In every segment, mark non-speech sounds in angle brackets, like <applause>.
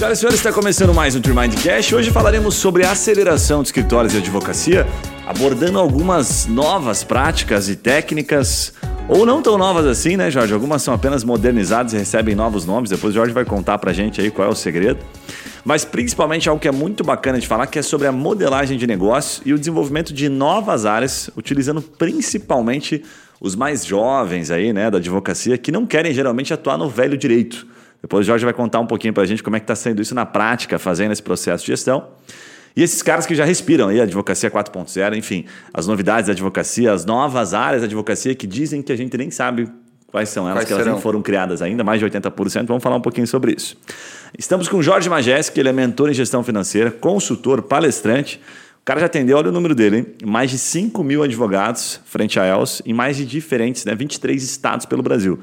Senhoras e senhores, está começando mais um Trimind Cash. Hoje falaremos sobre a aceleração de escritórios de advocacia, abordando algumas novas práticas e técnicas, ou não tão novas assim, né, Jorge? Algumas são apenas modernizadas e recebem novos nomes. Depois o Jorge vai contar pra gente aí qual é o segredo. Mas principalmente algo que é muito bacana de falar, que é sobre a modelagem de negócio e o desenvolvimento de novas áreas, utilizando principalmente os mais jovens aí, né, da advocacia, que não querem geralmente atuar no velho direito depois o Jorge vai contar um pouquinho para a gente como é que está sendo isso na prática, fazendo esse processo de gestão. E esses caras que já respiram aí a advocacia 4.0, enfim, as novidades da advocacia, as novas áreas da advocacia que dizem que a gente nem sabe quais são elas, quais que elas serão? não foram criadas ainda, mais de 80%. Vamos falar um pouquinho sobre isso. Estamos com o Jorge Majeski, ele é mentor em gestão financeira, consultor, palestrante. O cara já atendeu, olha o número dele, hein? mais de 5 mil advogados frente a ELS em mais de diferentes, né, 23 estados pelo Brasil.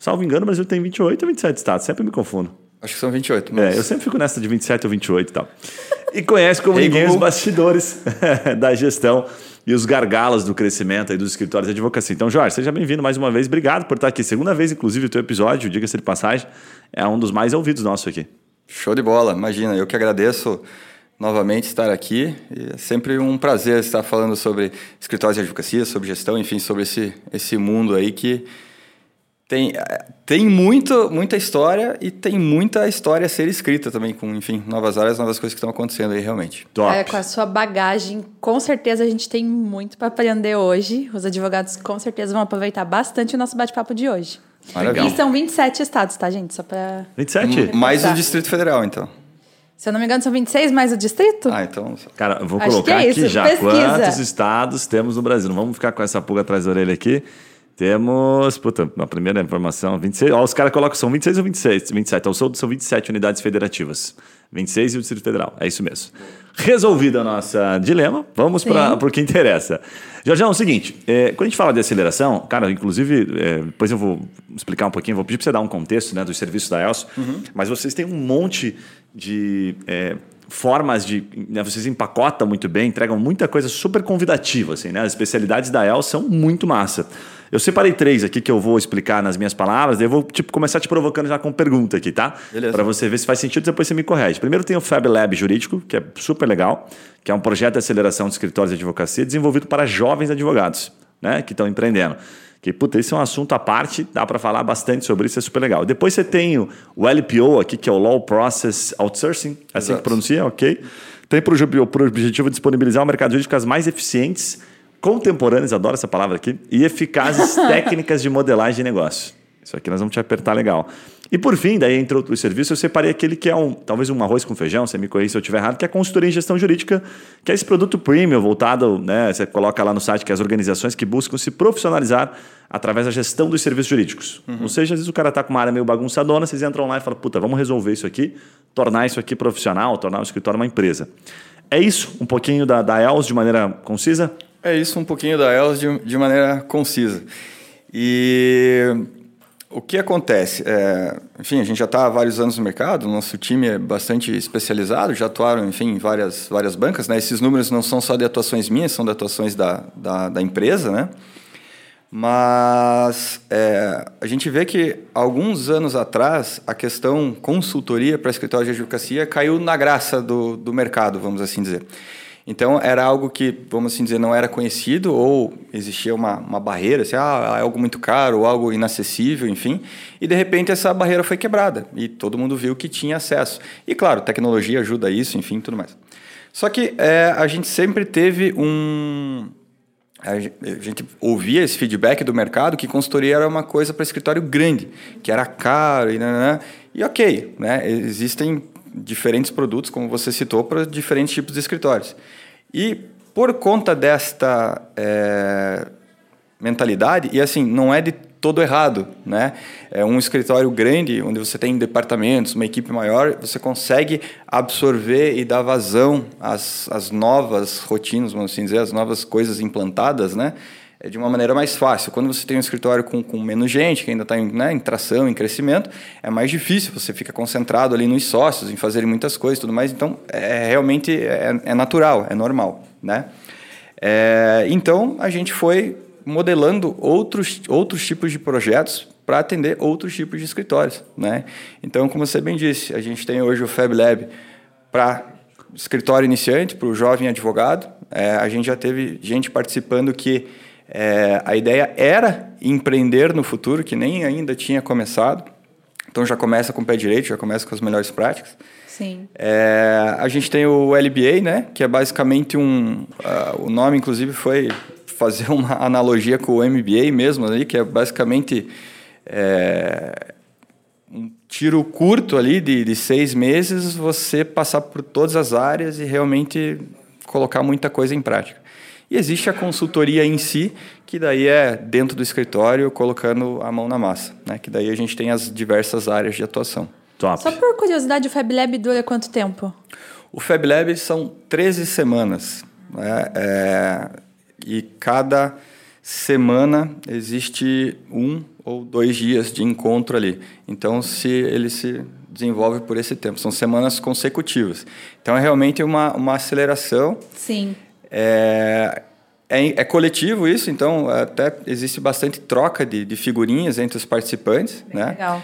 Salvo engano, o Brasil tem 28 ou 27 estados, sempre me confundo. Acho que são 28. Mas... É, eu sempre fico nessa de 27 ou 28 e tal. E conhece como ninguém os bastidores <laughs> da gestão e os gargalos do crescimento aí dos escritórios de advocacia. Então, Jorge, seja bem-vindo mais uma vez. Obrigado por estar aqui. Segunda vez, inclusive, o teu episódio, diga-se de passagem, é um dos mais ouvidos nossos aqui. Show de bola. Imagina, eu que agradeço novamente estar aqui. E é sempre um prazer estar falando sobre escritórios de advocacia, sobre gestão, enfim, sobre esse, esse mundo aí que tem, tem muito, muita história e tem muita história a ser escrita também, com, enfim, novas áreas, novas coisas que estão acontecendo aí, realmente. Top. É, com a sua bagagem, com certeza a gente tem muito para aprender hoje. Os advogados com certeza vão aproveitar bastante o nosso bate-papo de hoje. Maravilha. E são 27 estados, tá, gente? Só para 27? Mais o Distrito Federal, então. Se eu não me engano, são 26 mais o distrito? Ah, então. Cara, eu vou Acho colocar é aqui já Pesquisa. quantos estados temos no Brasil. Não vamos ficar com essa pulga atrás da orelha aqui. Temos, puta, na primeira informação, 26. Ó, os caras colocam, são 26 ou 26? 27. Então são, são 27 unidades federativas. 26 e o Distrito Federal. É isso mesmo. Resolvida a nossa dilema, vamos para o que interessa. Jorge, é o seguinte: é, quando a gente fala de aceleração, cara, inclusive, é, depois eu vou explicar um pouquinho, vou pedir para você dar um contexto né, dos serviços da ELSO, uhum. mas vocês têm um monte de é, formas de. Né, vocês empacotam muito bem, entregam muita coisa super convidativa. Assim, né? As especialidades da ELSO são muito massa. Eu separei três aqui que eu vou explicar nas minhas palavras, daí eu vou tipo, começar te provocando já com pergunta aqui, tá? Para você ver se faz sentido, depois você me corrige. Primeiro tem o Fab Lab Jurídico, que é super legal, que é um projeto de aceleração de escritórios de advocacia desenvolvido para jovens advogados, né, que estão empreendendo. Que, puta, esse é um assunto à parte, dá para falar bastante sobre isso, é super legal. Depois você tem o, o LPO aqui, que é o Law Process Outsourcing, é assim Exato. que pronuncia, ok? Tem por, por objetivo disponibilizar o mercado jurídico as mais eficientes contemporâneas, adoro essa palavra aqui, e eficazes <laughs> técnicas de modelagem de negócio. Isso aqui nós vamos te apertar legal. E por fim, daí entre outros serviços, eu separei aquele que é um, talvez um arroz com feijão, você me corrija se eu estiver errado, que é a consultoria em gestão jurídica, que é esse produto premium voltado, né? Você coloca lá no site que é as organizações que buscam se profissionalizar através da gestão dos serviços jurídicos. Uhum. Ou seja, às vezes o cara está com uma área meio bagunçadona, vocês entram lá e falam, puta, vamos resolver isso aqui, tornar isso aqui profissional, tornar o escritório uma empresa. É isso, um pouquinho da, da ELS de maneira concisa? É isso, um pouquinho da ELS de, de maneira concisa. E o que acontece? É, enfim, a gente já está há vários anos no mercado, nosso time é bastante especializado, já atuaram enfim, em várias, várias bancas. Né? Esses números não são só de atuações minhas, são de atuações da, da, da empresa. Né? Mas é, a gente vê que alguns anos atrás a questão consultoria para escritório de advocacia caiu na graça do, do mercado, vamos assim dizer. Então era algo que, vamos assim dizer, não era conhecido ou existia uma, uma barreira, assim, ah, é algo muito caro algo inacessível, enfim. E de repente essa barreira foi quebrada e todo mundo viu que tinha acesso. E claro, tecnologia ajuda isso, enfim, tudo mais. Só que é, a gente sempre teve um, a gente ouvia esse feedback do mercado que consultoria era uma coisa para escritório grande, que era caro e, né, e ok, né? Existem diferentes produtos, como você citou, para diferentes tipos de escritórios. E por conta desta é, mentalidade, e assim, não é de todo errado, né? É um escritório grande, onde você tem departamentos, uma equipe maior, você consegue absorver e dar vazão às, às novas rotinas, vamos assim dizer, às novas coisas implantadas, né? É de uma maneira mais fácil. Quando você tem um escritório com, com menos gente, que ainda está em, né, em tração, em crescimento, é mais difícil. Você fica concentrado ali nos sócios, em fazerem muitas coisas e tudo mais. Então, é, realmente é, é natural, é normal, né? É, então, a gente foi modelando outros, outros tipos de projetos para atender outros tipos de escritórios. Né? Então, como você bem disse, a gente tem hoje o Fab Lab para escritório iniciante, para o jovem advogado. É, a gente já teve gente participando que é, a ideia era empreender no futuro, que nem ainda tinha começado. Então já começa com o pé direito, já começa com as melhores práticas. Sim. É, a gente tem o LBA, né, que é basicamente um. Uh, o nome, inclusive, foi fazer <laughs> uma analogia com o MBA mesmo, ali, que é basicamente é, um tiro curto ali de, de seis meses, você passar por todas as áreas e realmente colocar muita coisa em prática. E existe a consultoria em si, que daí é dentro do escritório, colocando a mão na massa, né? que daí a gente tem as diversas áreas de atuação. Top. Só por curiosidade, o Fab Lab dura quanto tempo? O Fab Lab são 13 semanas. Né? É, e cada semana existe um ou dois dias de encontro ali. Então, se ele se desenvolve por esse tempo, são semanas consecutivas. Então, é realmente uma, uma aceleração. Sim. É, é, é, coletivo isso, então até existe bastante troca de, de figurinhas entre os participantes. Bem né? Legal.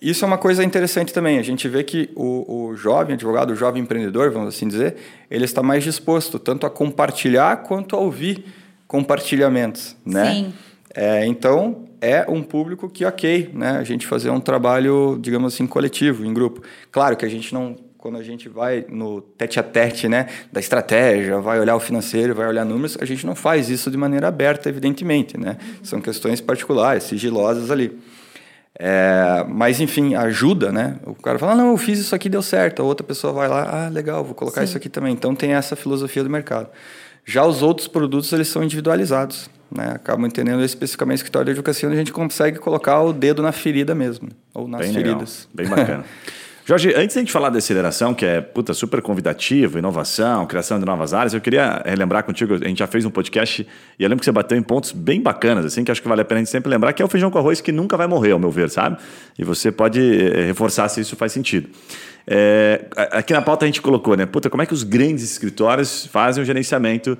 Isso é uma coisa interessante também. A gente vê que o, o jovem advogado, o jovem empreendedor, vamos assim dizer, ele está mais disposto tanto a compartilhar quanto a ouvir compartilhamentos, né? Sim. É, então, é um público que, ok, né? A gente fazer um trabalho, digamos assim, coletivo, em grupo. Claro que a gente não quando a gente vai no tete a tete, né, da estratégia, vai olhar o financeiro, vai olhar números, a gente não faz isso de maneira aberta, evidentemente, né? São questões particulares, sigilosas ali. É, mas, enfim, ajuda, né? O cara fala, não, eu fiz isso aqui, deu certo. A outra pessoa vai lá, ah, legal, vou colocar Sim. isso aqui também. Então, tem essa filosofia do mercado. Já os outros produtos, eles são individualizados. Né? Acabam entendendo especificamente o escritório de advocacia, onde a gente consegue colocar o dedo na ferida mesmo, ou nas Bem feridas. Legal. Bem bacana. <laughs> Jorge, antes de a gente falar da aceleração, que é puta, super convidativo, inovação, criação de novas áreas, eu queria relembrar contigo, a gente já fez um podcast e eu lembro que você bateu em pontos bem bacanas, assim, que acho que vale a pena a gente sempre lembrar, que é o feijão com arroz que nunca vai morrer, ao meu ver, sabe? E você pode eh, reforçar se isso faz sentido. É, aqui na pauta a gente colocou, né? Puta, como é que os grandes escritórios fazem o gerenciamento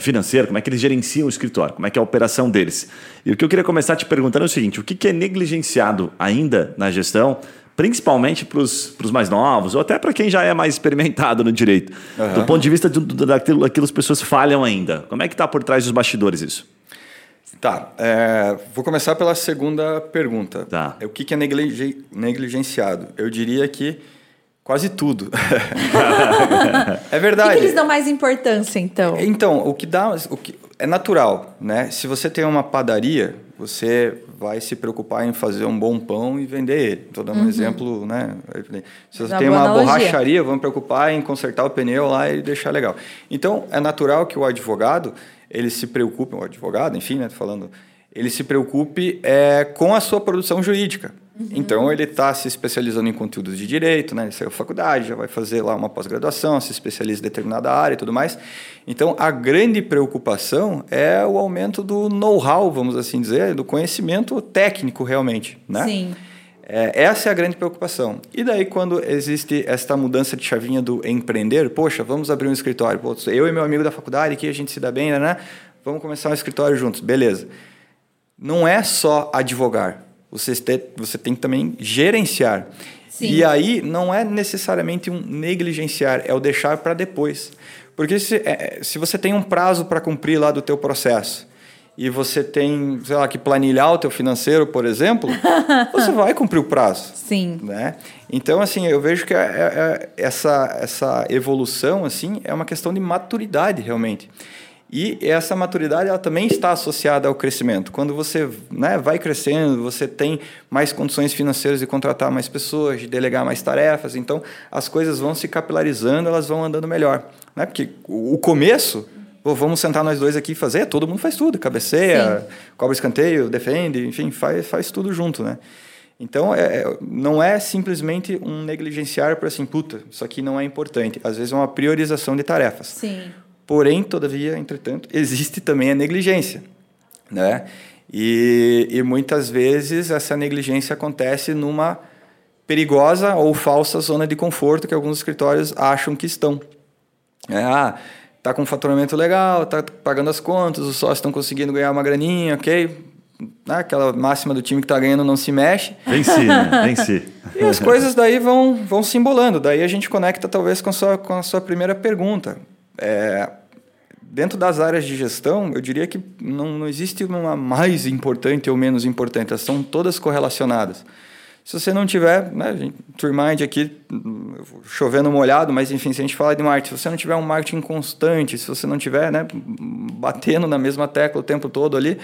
financeiro, como é que eles gerenciam o escritório, como é que é a operação deles. E o que eu queria começar te perguntando é o seguinte: o que, que é negligenciado ainda na gestão principalmente para os mais novos, ou até para quem já é mais experimentado no direito. Uhum. Do ponto de vista do, daquilo, daquilo as pessoas falham ainda. Como é que está por trás dos bastidores isso? Tá, é, vou começar pela segunda pergunta. Tá. É, o que, que é negligenciado? Eu diria que quase tudo. <laughs> é verdade. O que, que, eles dão mais importância, então? Então, o que dá... O que, é natural, né? Se você tem uma padaria, você vai se preocupar em fazer um bom pão e vender ele. Estou dando uhum. um exemplo, né? Se você tem uma analogia. borracharia, vamos preocupar em consertar o pneu lá e deixar legal. Então, é natural que o advogado, ele se preocupe, o advogado, enfim, né, falando, ele se preocupe é, com a sua produção jurídica. Uhum. Então, ele está se especializando em conteúdos de direito, né? Ele saiu da faculdade, já vai fazer lá uma pós-graduação, se especializa em determinada área e tudo mais. Então, a grande preocupação é o aumento do know-how, vamos assim dizer, do conhecimento técnico realmente, né? Sim. É, essa é a grande preocupação. E daí, quando existe esta mudança de chavinha do empreender, poxa, vamos abrir um escritório. Pô, eu e meu amigo da faculdade, aqui a gente se dá bem, né? Vamos começar um escritório juntos. Beleza. Não é só advogar você, te, você tem que também gerenciar. Sim. E aí não é necessariamente um negligenciar, é o deixar para depois. Porque se, é, se você tem um prazo para cumprir lá do teu processo e você tem, sei lá, que planilhar o teu financeiro, por exemplo, <laughs> você vai cumprir o prazo. Sim. Né? Então, assim, eu vejo que é, é, essa, essa evolução, assim, é uma questão de maturidade, realmente. E essa maturidade ela também está associada ao crescimento. Quando você né, vai crescendo, você tem mais condições financeiras de contratar mais pessoas, de delegar mais tarefas, então as coisas vão se capilarizando, elas vão andando melhor. Né? Porque o começo, vamos sentar nós dois aqui e fazer, todo mundo faz tudo, cabeceia, Sim. cobra escanteio, defende, enfim, faz, faz tudo junto. Né? Então, é, é não é simplesmente um negligenciar para assim, puta, isso aqui não é importante. Às vezes é uma priorização de tarefas. Sim. Porém, todavia, entretanto, existe também a negligência, né? E, e muitas vezes essa negligência acontece numa perigosa ou falsa zona de conforto que alguns escritórios acham que estão. É, ah, tá com um faturamento legal, tá pagando as contas, os sócios estão conseguindo ganhar uma graninha, ok? né, aquela máxima do time que está ganhando não se mexe. Venci, né? <laughs> Venci. e as coisas daí vão, vão se embolando. Daí a gente conecta talvez com a sua, com a sua primeira pergunta. É, dentro das áreas de gestão, eu diria que não, não existe uma mais importante ou menos importante, elas são todas correlacionadas. Se você não tiver, né, Turmind aqui, chovendo molhado, mas enfim, se a gente falar de marketing, se você não tiver um marketing constante, se você não tiver né, batendo na mesma tecla o tempo todo ali,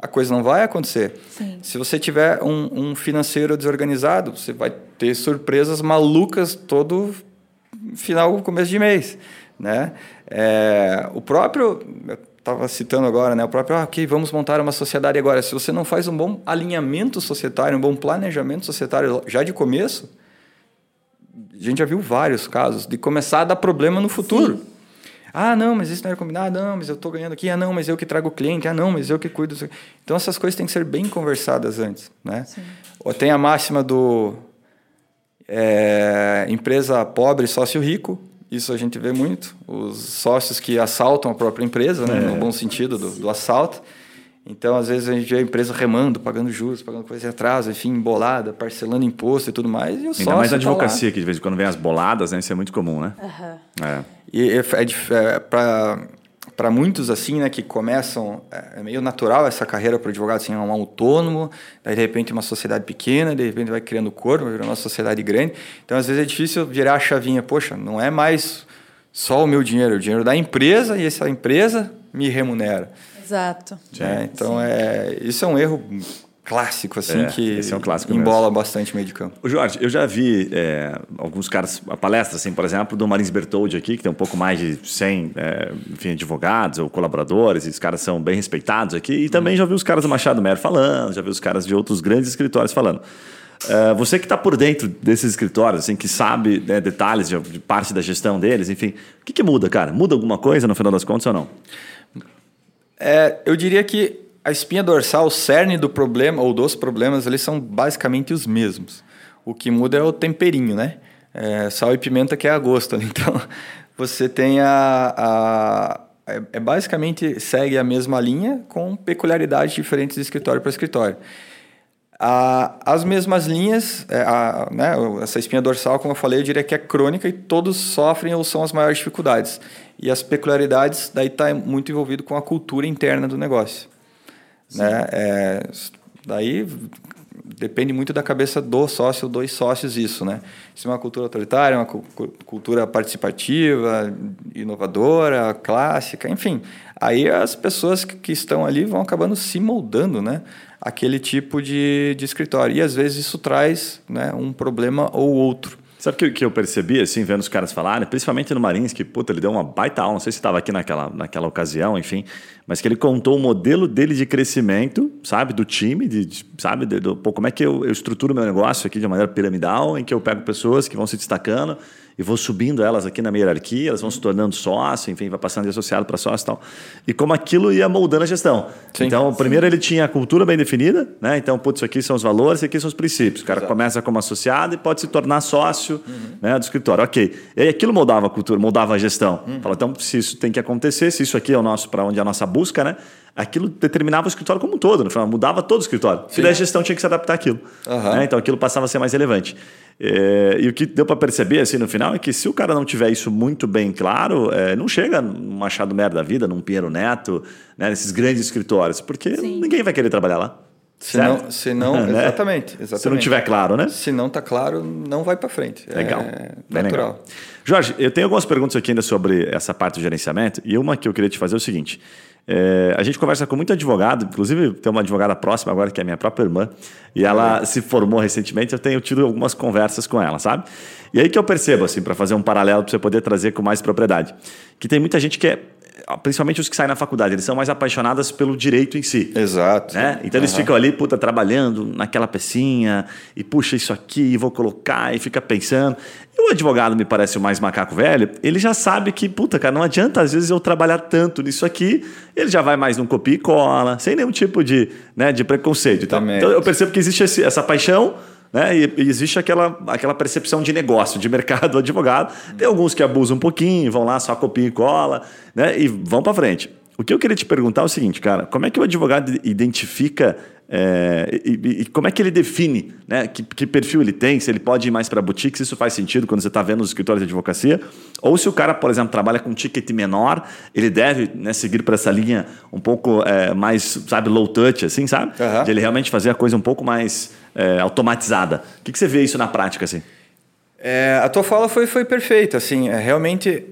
a coisa não vai acontecer. Sim. Se você tiver um, um financeiro desorganizado, você vai ter surpresas malucas todo final, começo de mês. Né? É, o próprio, estava citando agora, né? O próprio, ah, ok, vamos montar uma sociedade agora. Se você não faz um bom alinhamento societário, um bom planejamento societário já de começo, a gente já viu vários casos de começar a dar problema no futuro. Sim. Ah, não, mas isso não era combinado. Não, mas eu estou ganhando aqui. Ah, não, mas eu que trago o cliente. Ah, não, mas eu que cuido. Então, essas coisas têm que ser bem conversadas antes. Né? Sim. Tem a máxima do é, empresa pobre, sócio rico. Isso a gente vê muito. Os sócios que assaltam a própria empresa, né, é. no bom sentido do, do, assalto. Então, às vezes, a gente vê a empresa remando, pagando juros, pagando coisa de atraso, enfim, embolada, parcelando imposto e tudo mais. E o Ainda mais na advocacia, tá que de vez em quando vem as boladas, né? Isso é muito comum, né? Uhum. É. E é, é, é para para muitos assim, né, que começam é, é meio natural essa carreira para o advogado, assim, é um autônomo, daí de repente uma sociedade pequena, de repente vai criando corpo, vai virando uma sociedade grande. Então às vezes é difícil virar a chavinha, poxa, não é mais só o meu dinheiro, o dinheiro da empresa e essa empresa me remunera. Exato. É, então é isso é um erro clássico, assim, é, que esse é um clássico embola mesmo. bastante meio de campo. O Jorge, eu já vi é, alguns caras, a palestra, assim, por exemplo, do Marins Bertoldi aqui, que tem um pouco mais de 100 é, enfim, advogados ou colaboradores, e os caras são bem respeitados aqui, e também já vi os caras do Machado Mero falando, já vi os caras de outros grandes escritórios falando. Uh, você que está por dentro desses escritórios, assim, que sabe né, detalhes de, de, parte da gestão deles, enfim, o que, que muda, cara? Muda alguma coisa no final das contas ou não? É, eu diria que a espinha dorsal, o cerne do problema ou dos problemas, eles são basicamente os mesmos. O que muda é o temperinho, né? É, sal e pimenta que é a gosto. <laughs> Então, você tem a, a é, é, basicamente segue a mesma linha com peculiaridades diferentes de escritório para escritório. A, as mesmas linhas, é, a, né, essa espinha dorsal, como eu falei, eu diria que é crônica e todos sofrem ou são as maiores dificuldades. E as peculiaridades daí está muito envolvido com a cultura interna do negócio. Né? É, daí depende muito da cabeça do sócio, dos sócios isso, né? Se é uma cultura autoritária, uma cultura participativa, inovadora, clássica, enfim. Aí as pessoas que estão ali vão acabando se moldando, né? Aquele tipo de, de escritório. E às vezes isso traz né, um problema ou outro. Sabe o que, que eu percebi, assim, vendo os caras falarem, principalmente no Marins, que, puta, ele deu uma baita aula, não sei se estava aqui naquela, naquela ocasião, enfim, mas que ele contou o modelo dele de crescimento, sabe, do time, de, de sabe, de, do, pô, como é que eu, eu estruturo meu negócio aqui de maneira piramidal, em que eu pego pessoas que vão se destacando e vou subindo elas aqui na minha hierarquia, elas vão se tornando sócio, enfim, vai passando de associado para sócio e tal. E como aquilo ia moldando a gestão. Sim. Então, primeiro ele tinha a cultura bem definida, né? Então, putz, isso aqui são os valores, isso aqui são os princípios. O cara Exato. começa como associado e pode se tornar sócio uhum. né, do escritório. Ok. E aí aquilo moldava a cultura, moldava a gestão. Uhum. Fala, então, se isso tem que acontecer, se isso aqui é o nosso, para onde é a nossa busca, né? aquilo determinava o escritório como um todo, no final, mudava todo o escritório. Sim. E a gestão tinha que se adaptar àquilo. Uhum. Né? Então aquilo passava a ser mais relevante. É, e o que deu para perceber assim no final é que se o cara não tiver isso muito bem claro, é, não chega num Machado Merda da vida, num Pinheiro Neto, né, nesses grandes escritórios, porque Sim. ninguém vai querer trabalhar lá. Se não, se não <laughs> né? exatamente, exatamente. Se não tiver claro, né? Se não está claro, não vai para frente. Legal. É natural. Legal. Jorge, eu tenho algumas perguntas aqui ainda sobre essa parte do gerenciamento e uma que eu queria te fazer é o seguinte. É, a gente conversa com muito advogado, inclusive tem uma advogada próxima agora, que é minha própria irmã, e ela se formou recentemente, eu tenho tido algumas conversas com ela, sabe? E aí que eu percebo, assim, para fazer um paralelo, para você poder trazer com mais propriedade, que tem muita gente que é principalmente os que saem na faculdade, eles são mais apaixonados pelo direito em si. Exato. Né? Então uhum. eles ficam ali, puta, trabalhando naquela pecinha, e puxa isso aqui, vou colocar, e fica pensando. E o advogado me parece o mais macaco velho, ele já sabe que, puta, cara, não adianta às vezes eu trabalhar tanto nisso aqui, ele já vai mais num copia e cola, sem nenhum tipo de, né, de preconceito. Então, então eu percebo que existe esse, essa paixão né? E, existe aquela, aquela percepção de negócio, de mercado do <laughs> advogado. Tem alguns que abusam um pouquinho, vão lá só copia e cola, né? E vão para frente. O que eu queria te perguntar é o seguinte, cara: como é que o advogado identifica É, e, e, como é que ele define, né? Que, que, perfil ele tem, se ele pode ir mais para boutique, se isso faz sentido quando você está vendo os escritórios de advocacia, ou se o cara, por exemplo, trabalha com um ticket menor, ele deve né, seguir para essa linha um pouco é, mais, sabe, low touch, assim, sabe? Uhum. De ele realmente fazer a coisa um pouco mais é, automatizada. O que, que, você vê isso na prática, assim? É, a tua fala foi, foi perfeita, assim, é, realmente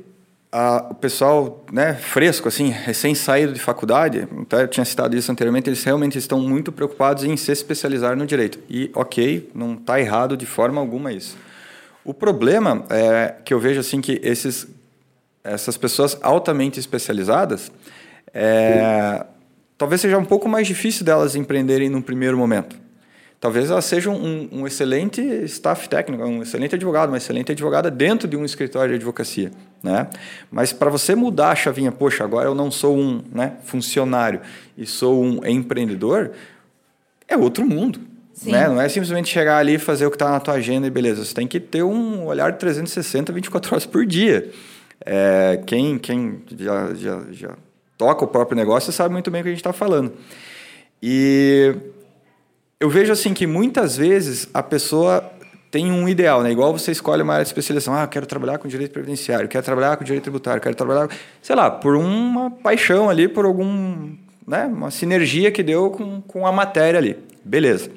a, o pessoal né, fresco, assim, recém saído de faculdade, até eu tinha citado isso anteriormente, eles realmente estão muito preocupados em se especializar no direito. E, ok, não está errado de forma alguma isso. O problema é que eu vejo assim que esses, essas pessoas altamente especializadas, é, talvez seja um pouco mais difícil delas empreenderem no primeiro momento. Talvez ela seja um, um, excelente staff técnico, um excelente advogado, uma excelente advogada dentro de um escritório de advocacia. Né? Mas para você mudar a chavinha, poxa, agora eu não sou um né, funcionário e sou um empreendedor, é outro mundo. Né? Não é simplesmente chegar ali e fazer o que está na tua agenda e beleza. Você tem que ter um olhar de 360, 24 horas por dia. É, quem quem já, já, já toca o próprio negócio sabe muito bem o que a gente está falando. E eu vejo assim que muitas vezes a pessoa tem um ideal, né? Igual você escolhe uma área de especialização. Ah, eu quero trabalhar com direito previdenciário, quero trabalhar com direito tributário, quero trabalhar, sei lá, por uma paixão ali, por algum, né? Uma sinergia que deu com, com a matéria ali. Beleza.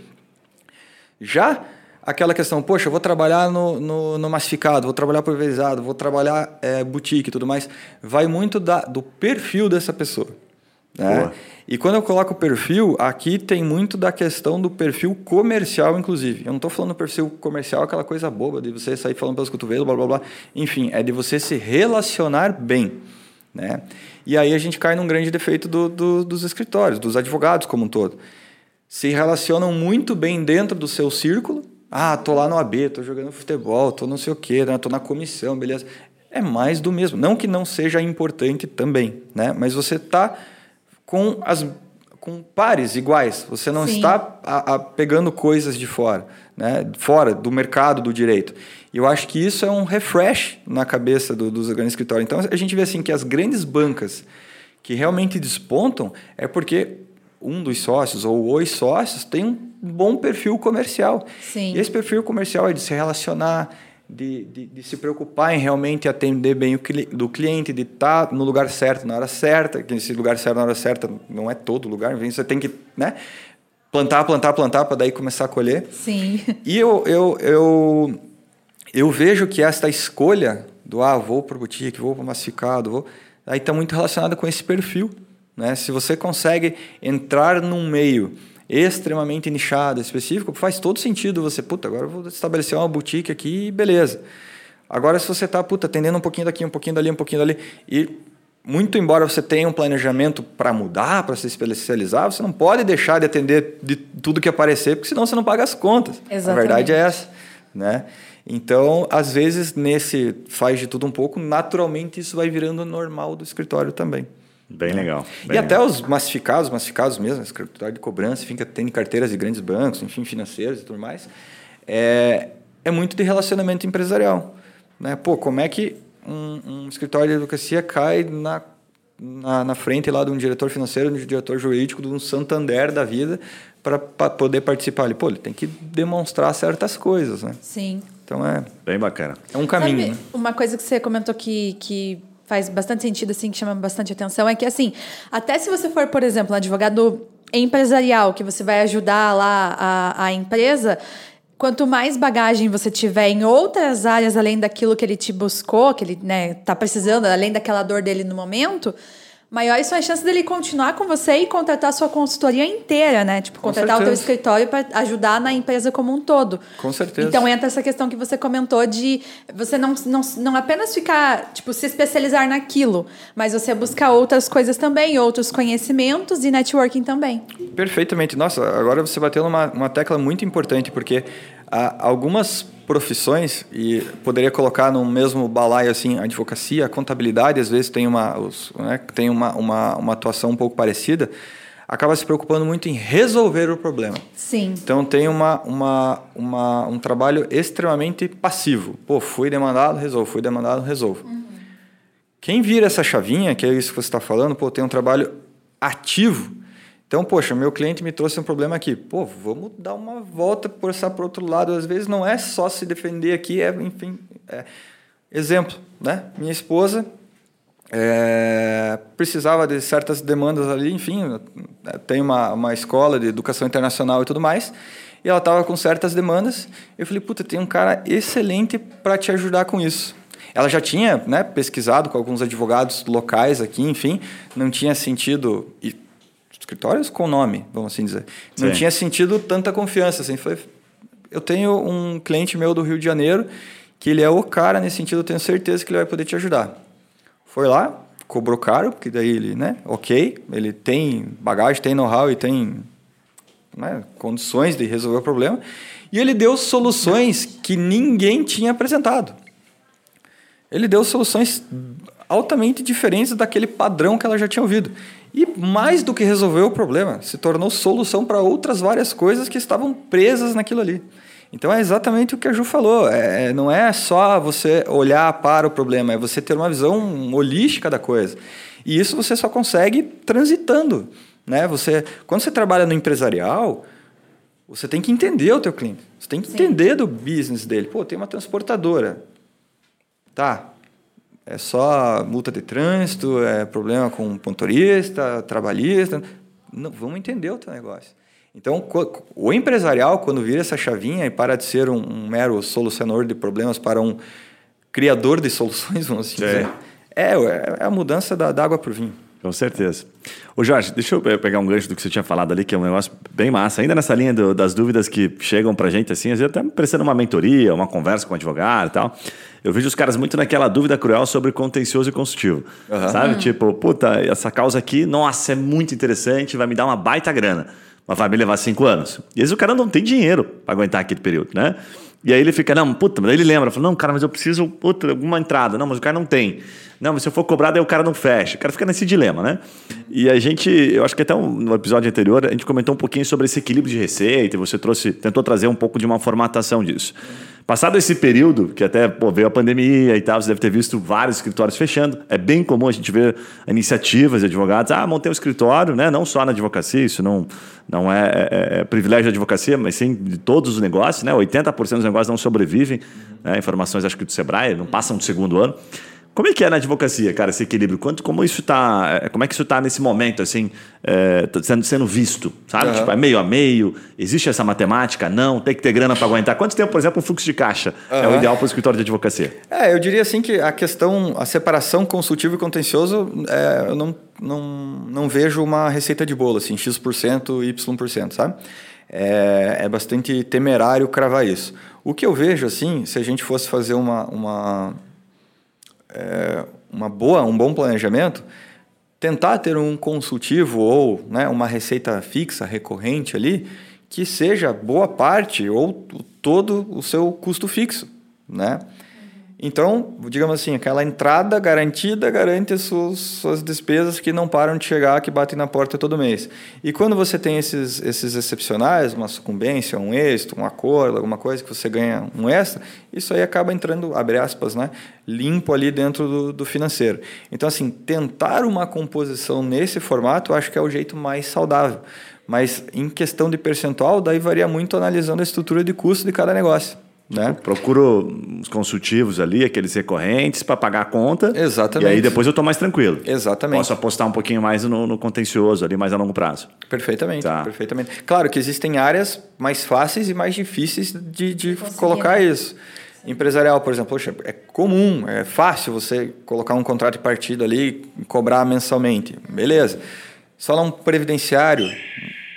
Já aquela questão, poxa, eu vou trabalhar no, no, no massificado, vou trabalhar pulverizado, vou trabalhar é, boutique e tudo mais, vai muito da, do perfil dessa pessoa. Né? E quando eu coloco o perfil, aqui tem muito da questão do perfil comercial, inclusive. Eu não estou falando do perfil comercial, aquela coisa boba de você sair falando pelos cotovelos, blá blá blá. Enfim, é de você se relacionar bem. Né? E aí a gente cai num grande defeito do, do, dos escritórios, dos advogados como um todo. Se relacionam muito bem dentro do seu círculo. Ah, tô lá no AB, tô jogando futebol, tô não sei o quê, né? tô na comissão, beleza. É mais do mesmo. Não que não seja importante também, né? Mas você está com as com pares iguais. Você não Sim. está a, a, pegando coisas de fora, né? fora do mercado do direito. E eu acho que isso é um refresh na cabeça do, dos grandes escritórios. Então a gente vê assim que as grandes bancas que realmente despontam é porque um dos sócios ou os sócios tem um bom perfil comercial. Sim. E esse perfil comercial é de se relacionar, de, de, de, se preocupar em realmente atender bem o cli do cliente, de estar tá no lugar certo na hora certa, que esse lugar certo na hora certa não é todo lugar, você tem que né, plantar, plantar, plantar para daí começar a colher. Sim. E eu, eu, eu, eu vejo que esta escolha do ah, vou para o boutique, vou para o massificado, vou, aí está muito relacionada com esse perfil. Né? Se você consegue entrar num meio extremamente nichado, específico, faz todo sentido você, puta, agora eu vou estabelecer uma boutique aqui e beleza. Agora, se você está, puta, atendendo um pouquinho daqui, um pouquinho dali, um pouquinho dali, e muito embora você tenha um planejamento para mudar, para se especializar, você não pode deixar de atender de tudo que aparecer, porque senão você não paga as contas. Exatamente. A verdade é essa, né? Então, às vezes, nesse faz de tudo um pouco, naturalmente isso vai virando normal do escritório também. Bem legal. Bem e até os massificados, massificados mesmo, escritório de cobrança, enfim, que tem carteiras de grandes bancos, enfim, financeiros e tudo mais, é, é muito de relacionamento empresarial. Né? Pô, como é que um, um escritório de advocacia cai na, na, na, frente lá de um diretor financeiro, de um diretor jurídico, de um Santander da vida, para poder participar ali? Pô, ele tem que demonstrar certas coisas, né? Sim. Então é... Bem bacana. É um caminho. Sabe, né? Uma coisa que você comentou que... que faz bastante sentido, assim, que chama bastante atenção, é que, assim, até se você for, por exemplo, um advogado empresarial, que você vai ajudar lá a, a empresa, quanto mais bagagem você tiver em outras áreas além daquilo que ele te buscou, que ele né, tá precisando, além daquela dor dele no momento, maiores são as chances dele continuar com você e contratar a sua consultoria inteira, né? Tipo, contratar o teu escritório para ajudar na empresa como um todo. Com certeza. Então entra essa questão que você comentou de você não, não, não apenas ficar, tipo, se especializar naquilo, mas você buscar outras coisas também, outros conhecimentos e networking também. Perfeitamente. Nossa, agora você bateu numa uma tecla muito importante, porque há algumas profissões e poderia colocar no mesmo balaio assim a advocacia, a contabilidade às vezes tem uma os, né, tem uma, uma, uma atuação um pouco parecida, acaba se preocupando muito em resolver o problema. Sim. Então tem uma, uma, uma um trabalho extremamente passivo. Pô, fui demandado, resolvo, fui demandado, resolvo. Uhum. Quem vira essa chavinha, que é isso que você está falando, pô, tem um trabalho ativo Então, poxa, meu cliente me trouxe um problema aqui. Pô, vamos dar uma volta, forçar para outro lado. Às vezes não é só se defender aqui, é, enfim. É... Exemplo, né? Minha esposa é, precisava de certas demandas ali, enfim, tem uma, uma escola de educação internacional e tudo mais, e ela estava com certas demandas. Eu falei, puta, tem um cara excelente para te ajudar com isso. Ela já tinha né, pesquisado com alguns advogados locais aqui, enfim, não tinha sentido. E, escritórios com nome, vamos assim dizer. Não Sim. tinha sentido tanta confiança. Assim, foi, eu tenho um cliente meu do Rio de Janeiro que ele é o cara nesse sentido, eu tenho certeza que ele vai poder te ajudar. Foi lá, cobrou caro, porque daí ele, né, ok, ele tem bagagem, tem know-how e tem né, condições de resolver o problema. E ele deu soluções que ninguém tinha apresentado. Ele deu soluções altamente diferentes daquele padrão que ela já tinha ouvido. E mais do que resolveu o problema, se tornou solução para outras várias coisas que estavam presas naquilo ali. Então é exatamente o que a Ju falou. É, é, não é só você olhar para o problema, é você ter uma visão holística da coisa. E isso você só consegue transitando. Né? Você, quando você trabalha no empresarial, você tem que entender o teu cliente. Você tem que Sim. entender do business dele. Pô, tem uma transportadora. Tá. É só multa de trânsito, é problema com motorista, trabalhista. Não, vamos entender o teu negócio. Então, o empresarial, quando vira essa chavinha e para de ser um, um mero solucionador de problemas para um criador de soluções, vamos assim dizer, é, é a mudança da, da água para o vinho. Com certeza. Ô Jorge, deixa eu pegar um gancho do que você tinha falado ali, que é um negócio bem massa. Ainda nessa linha do, das dúvidas que chegam para gente, assim, às vezes até prestando uma mentoria, uma conversa com um advogado e tal. Eu vejo os caras muito naquela dúvida cruel sobre contencioso e consultivo. Uhum. Sabe? Uhum. Tipo, puta, essa causa aqui, nossa, é muito interessante, vai me dar uma baita grana mas vai me levar cinco anos. E às vezes o cara não tem dinheiro para aguentar aquele período, né? E aí ele fica, não, puta, mas ele lembra, fala, não, cara, mas eu preciso, puta, alguma entrada. Não, mas o cara não tem. Não, mas se eu for cobrado, aí o cara não fecha. O cara fica nesse dilema, né? E a gente, eu acho que até no episódio anterior, a gente comentou um pouquinho sobre esse equilíbrio de receita, e você trouxe, tentou trazer um pouco de uma formatação disso. Passado esse período, que até pô, veio a pandemia e tal, você deve ter visto vários escritórios fechando. É bem comum a gente ver iniciativas de advogados. Ah, montei um escritório, né? não só na advocacia, isso não, não é, é, é privilégio da advocacia, mas sim de todos os negócios. Né? 80% dos negócios não sobrevivem. Né? Informações, acho que do Sebrae, não passam do segundo ano. Como é que é na advocacia, cara, esse equilíbrio? Quanto, como isso tá, é, como é que isso está nesse momento, assim, é, sendo, sendo visto, sabe? Uhum. Tipo, é meio a meio? Existe essa matemática? Não, tem que ter grana para aguentar. Quanto tempo, por exemplo, um fluxo de caixa uhum. é o ideal para o escritório de advocacia? É, eu diria assim que a questão, a separação consultivo e contencioso, é, eu não, não, não vejo uma receita de bolo, assim, X%, Y%, sabe? É, é bastante temerário cravar isso. O que eu vejo, assim, se a gente fosse fazer uma, uma é, uma boa, um bom planejamento, tentar ter um consultivo ou né, uma receita fixa, recorrente ali, que seja boa parte ou todo o seu custo fixo, né? Então, digamos assim, aquela entrada garantida garante as suas, suas despesas que não param de chegar, que batem na porta todo mês. E quando você tem esses, esses excepcionais, uma sucumbência, um êxito, um acordo, alguma coisa que você ganha um extra, isso aí acaba entrando, abre aspas, né, limpo ali dentro do, do financeiro. Então, assim, tentar uma composição nesse formato, eu acho que é o jeito mais saudável. Mas em questão de percentual, daí varia muito analisando a estrutura de custo de cada negócio. Né? Procuro os consultivos ali, aqueles recorrentes, para pagar a conta. Exatamente. E aí depois eu estou mais tranquilo. Exatamente. Posso apostar um pouquinho mais no, no contencioso ali, mais a longo prazo. Perfeitamente, tá. perfeitamente. Claro que existem áreas mais fáceis e mais difíceis de, de colocar isso. Empresarial, por exemplo, poxa, é comum, é fácil você colocar um contrato de partido ali e cobrar mensalmente. Beleza. Só um previdenciário,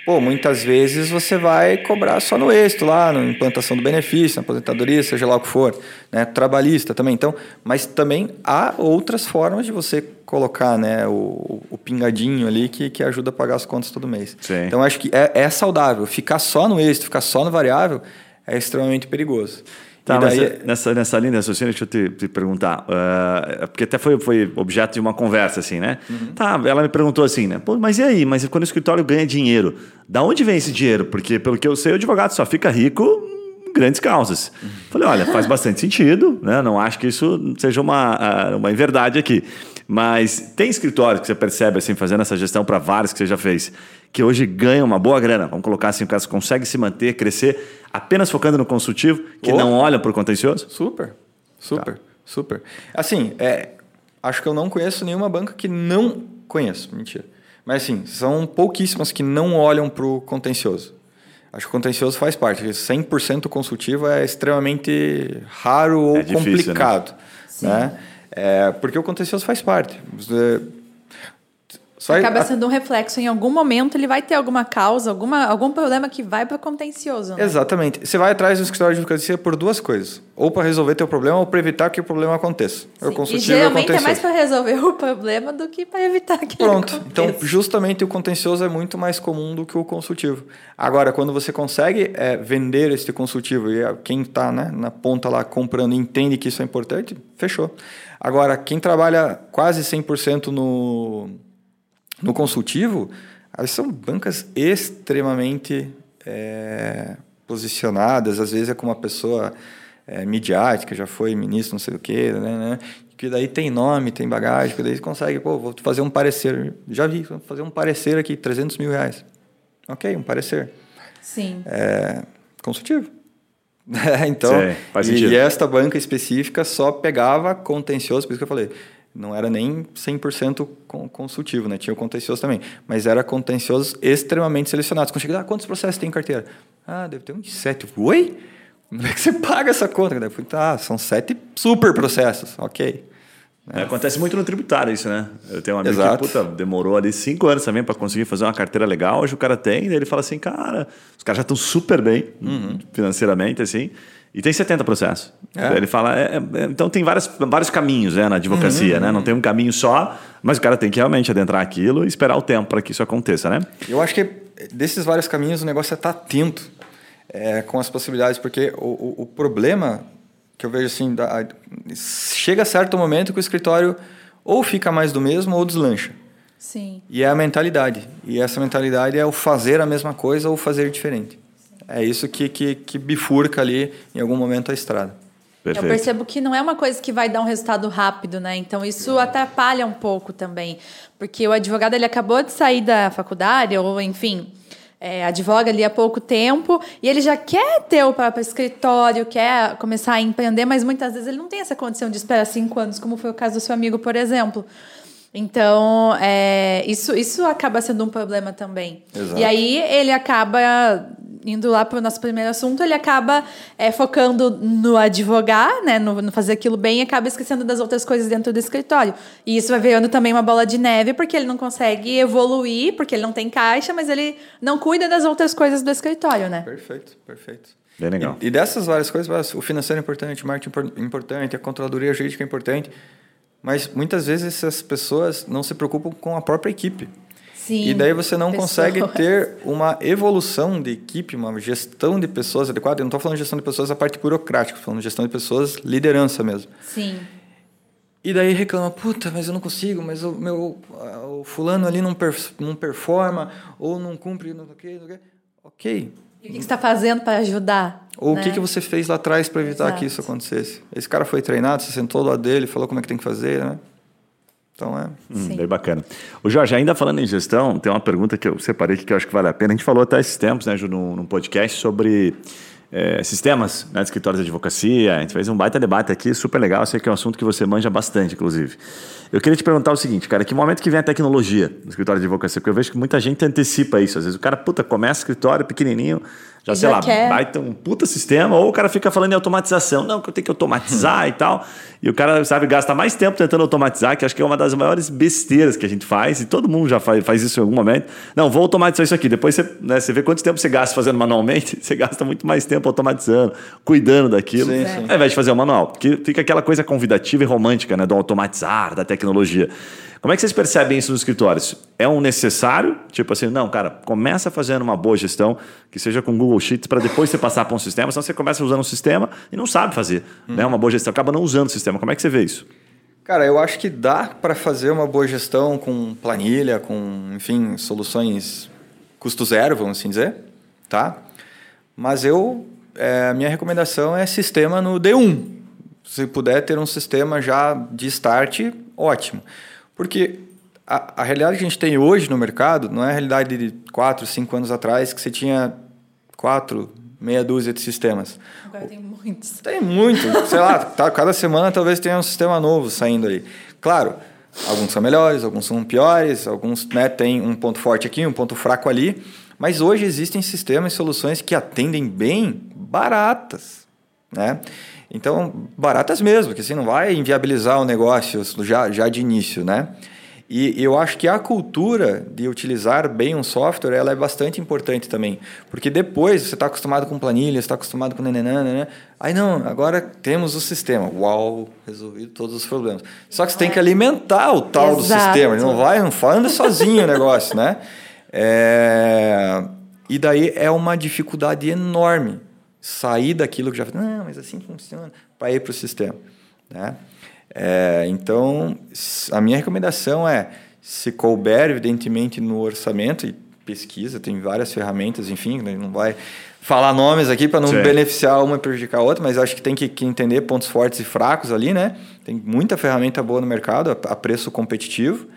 Pô, muitas vezes você vai cobrar só no êxito lá, na implantação do benefício, na aposentadoria, seja lá o que for, né? Trabalhista também. Então, mas também há outras formas de você colocar, né, o, o pingadinho ali que, que ajuda a pagar as contas todo mês. Sim. Então, acho que é, é saudável. Ficar só no êxito, ficar só no variável é extremamente perigoso. Tá, daí... mas nessa, nessa linha de raciocínio, deixa eu te, te perguntar. Uh, porque até foi, foi objeto de uma conversa, assim, né? Uhum. Tá, ela me perguntou assim, né? Pô, mas e aí? Mas quando o escritório ganha dinheiro, da onde vem esse dinheiro? Porque, pelo que eu sei, o advogado só fica rico em grandes causas. Uhum. Falei, olha, faz bastante sentido, né? Não acho que isso seja uma, uma verdade aqui. Mas tem escritórios que você percebe, assim, fazendo essa gestão para vários que você já fez, que hoje ganham uma boa grana. Vamos colocar assim, o cara consegue se manter, crescer, apenas focando no consultivo, que oh. não olha para o contencioso? Super, super, tá. super. Assim, é, acho que eu não conheço nenhuma banca que não conheço, mentira. Mas assim, são pouquíssimas que não olham para o contencioso. Acho que o contencioso faz parte. 100% consultivo é extremamente raro ou é difícil, né? complicado. Né? né? É, porque o contencioso faz parte. Só Acaba sendo um reflexo. Em algum momento ele vai ter alguma causa, alguma, algum problema que vai para o contencioso. Né? Exatamente. Você vai atrás do escritório de advocacia por duas coisas. Ou para resolver teu problema ou para evitar que o problema aconteça. É o e geralmente é mais para resolver o problema do que para evitar que Pronto. Então, justamente o contencioso é muito mais comum do que o consultivo. Agora, quando você consegue é, vender este consultivo e quem está né, na ponta lá comprando entende que isso é importante, fechou. Agora, quem trabalha quase 100% no no consultivo, elas são bancas extremamente é, posicionadas, às vezes é com uma pessoa é, midiática, já foi ministro, não sei o quê, né, né, que daí tem nome, tem bagagem, que daí consegue, pô, vou fazer um parecer. Já vi, vou fazer um parecer aqui, 300 mil reais. Ok, um parecer. Sim. É, consultivo. <laughs> então, Sim, e, e, esta banca específica só pegava contencioso, por isso que eu falei, não era nem 100% consultivo, né? Tinha o contencioso também, mas era contenciosos extremamente selecionados. Quando chega, ah, quantos processos tem em carteira? Ah, deve ter uns sete. Oi? Como é que você <laughs> paga essa conta? Eu falei, ah, são sete super processos, ok. É, acontece muito no tributário isso, né? Eu tenho um amigo Exato. que puta, demorou ali cinco anos também para conseguir fazer uma carteira legal. Hoje o cara tem, e ele fala assim, cara, os caras já estão super bem uhum. financeiramente, assim. E tem 70 processos. É. Ele fala, é, é, então tem várias, vários caminhos né, na advocacia, uhum, né? Não tem um caminho só, mas o cara tem que realmente adentrar aquilo e esperar o tempo para que isso aconteça, né? Eu acho que desses vários caminhos o negócio é estar tá atento é, com as possibilidades, porque o, o, o, problema que eu vejo assim, da, chega a certo momento que o escritório ou fica mais do mesmo ou deslancha. Sim. E é a mentalidade. E essa mentalidade é o fazer a mesma coisa ou fazer diferente. É isso que, que, que bifurca ali em algum momento a estrada. Perfeito. Eu percebo que não é uma coisa que vai dar um resultado rápido, né? Então isso atrapalha um pouco também, porque o advogado ele acabou de sair da faculdade ou enfim, é, advoga ali há pouco tempo e ele já quer ter o próprio escritório, quer começar a empreender, mas muitas vezes ele não tem essa condição de esperar cinco anos, como foi o caso do seu amigo, por exemplo. Então, é, isso, isso acaba sendo um problema também. Exato. E aí ele acaba indo lá para o nosso primeiro assunto, ele acaba é, focando no advogar, né, no, no, fazer aquilo bem, e acaba esquecendo das outras coisas dentro do escritório. E isso vai virando também uma bola de neve, porque ele não consegue evoluir, porque ele não tem caixa, mas ele não cuida das outras coisas do escritório, né? Perfeito, perfeito. Bem legal. E, e dessas várias coisas, o financeiro é importante, o marketing é importante, a controladoria jurídica é importante, mas muitas vezes essas pessoas não se preocupam com a própria equipe. Sim, e daí você não pessoas. consegue ter uma evolução de equipe, uma gestão de pessoas adequada. Eu não estou falando de gestão de pessoas a parte burocrática, estou falando de gestão de pessoas, liderança mesmo. Sim. E daí reclama, puta, mas eu não consigo, mas o meu o fulano ali não, per, não performa, ou não cumpre, não sei o que, Ok. E o que você está fazendo para ajudar? Ou né? o que, que você fez lá atrás para evitar Exato. que isso acontecesse? Esse cara foi treinado, você sentou do lado dele, falou como é que tem que fazer, né? Então é. Hum, bem bacana. O Jorge, ainda falando em gestão, tem uma pergunta que eu separei aqui que eu acho que vale a pena. A gente falou até esses tempos, né, Ju, num, num podcast sobre é, sistemas né, de escritórios de advocacia. A gente fez um baita debate aqui, super legal. Eu sei que é um assunto que você manja bastante, inclusive. Eu queria te perguntar o seguinte, cara, que momento que vem a tecnologia no escritório de advocacia? Porque eu vejo que muita gente antecipa isso. Às vezes o cara, puta, começa escritório pequenininho, já, sei lá, quer. vai ter um puta sistema, ou o cara fica falando em automatização. Não, que eu tenho que automatizar <laughs> e tal. E o cara, sabe, gasta mais tempo tentando automatizar, que acho que é uma das maiores besteiras que a gente faz, e todo mundo já faz, faz isso em algum momento. Não, vou automatizar isso aqui. Depois você, né, você vê quanto tempo você gasta fazendo manualmente, <laughs> você gasta muito mais tempo automatizando, cuidando daquilo, sim, sim. ao invés de fazer o manual. Porque fica aquela coisa convidativa e romântica, né, do automatizar, da tecnologia. Como é que vocês percebem isso nos escritórios? É um necessário? Tipo assim, não, cara, começa fazendo uma boa gestão, que seja com Google Sheets, para depois você passar para um sistema, senão você começa usando um sistema e não sabe fazer uhum. né, uma boa gestão, acaba não usando o sistema. Como é que você vê isso? Cara, eu acho que dá para fazer uma boa gestão com planilha, com, enfim, soluções custo zero, vamos assim dizer, tá? Mas eu, é, a minha recomendação é sistema no D1. Se puder ter um sistema já de start, ótimo. Porque a, a, realidade que a gente tem hoje no mercado não é a realidade de quatro, cinco anos atrás, que você tinha quatro, meia dúzia de sistemas. Agora tem muitos. Tem muito. sei lá, tá, cada semana talvez tenha um sistema novo saindo aí. Claro, alguns são melhores, alguns são piores, alguns né, têm um ponto forte aqui, um ponto fraco ali. Mas hoje existem sistemas e soluções que atendem bem baratas. Né? Então, baratas mesmo, que assim não vai inviabilizar o negócio já, já de início, né? E eu acho que a cultura de utilizar bem um software ela é bastante importante também. Porque depois você está acostumado com planilha, está acostumado com nenenã, né? Aí não, agora temos o sistema. Uau, resolvido todos os problemas. Só que você tem que alimentar o tal Exato. do sistema. Ele não vai, não anda sozinho o negócio, né? É... E daí é uma dificuldade enorme sair daquilo que já... Não, mas assim funciona. Para ir para o sistema, né? É, então, a minha recomendação é, se couber, evidentemente, no orçamento, e pesquisa, tem várias ferramentas, enfim, né, não vai falar nomes aqui para não Sim. beneficiar uma e prejudicar a outra, mas acho que tem que, que, entender pontos fortes e fracos ali, né? Tem muita ferramenta boa no mercado, a, a preço competitivo.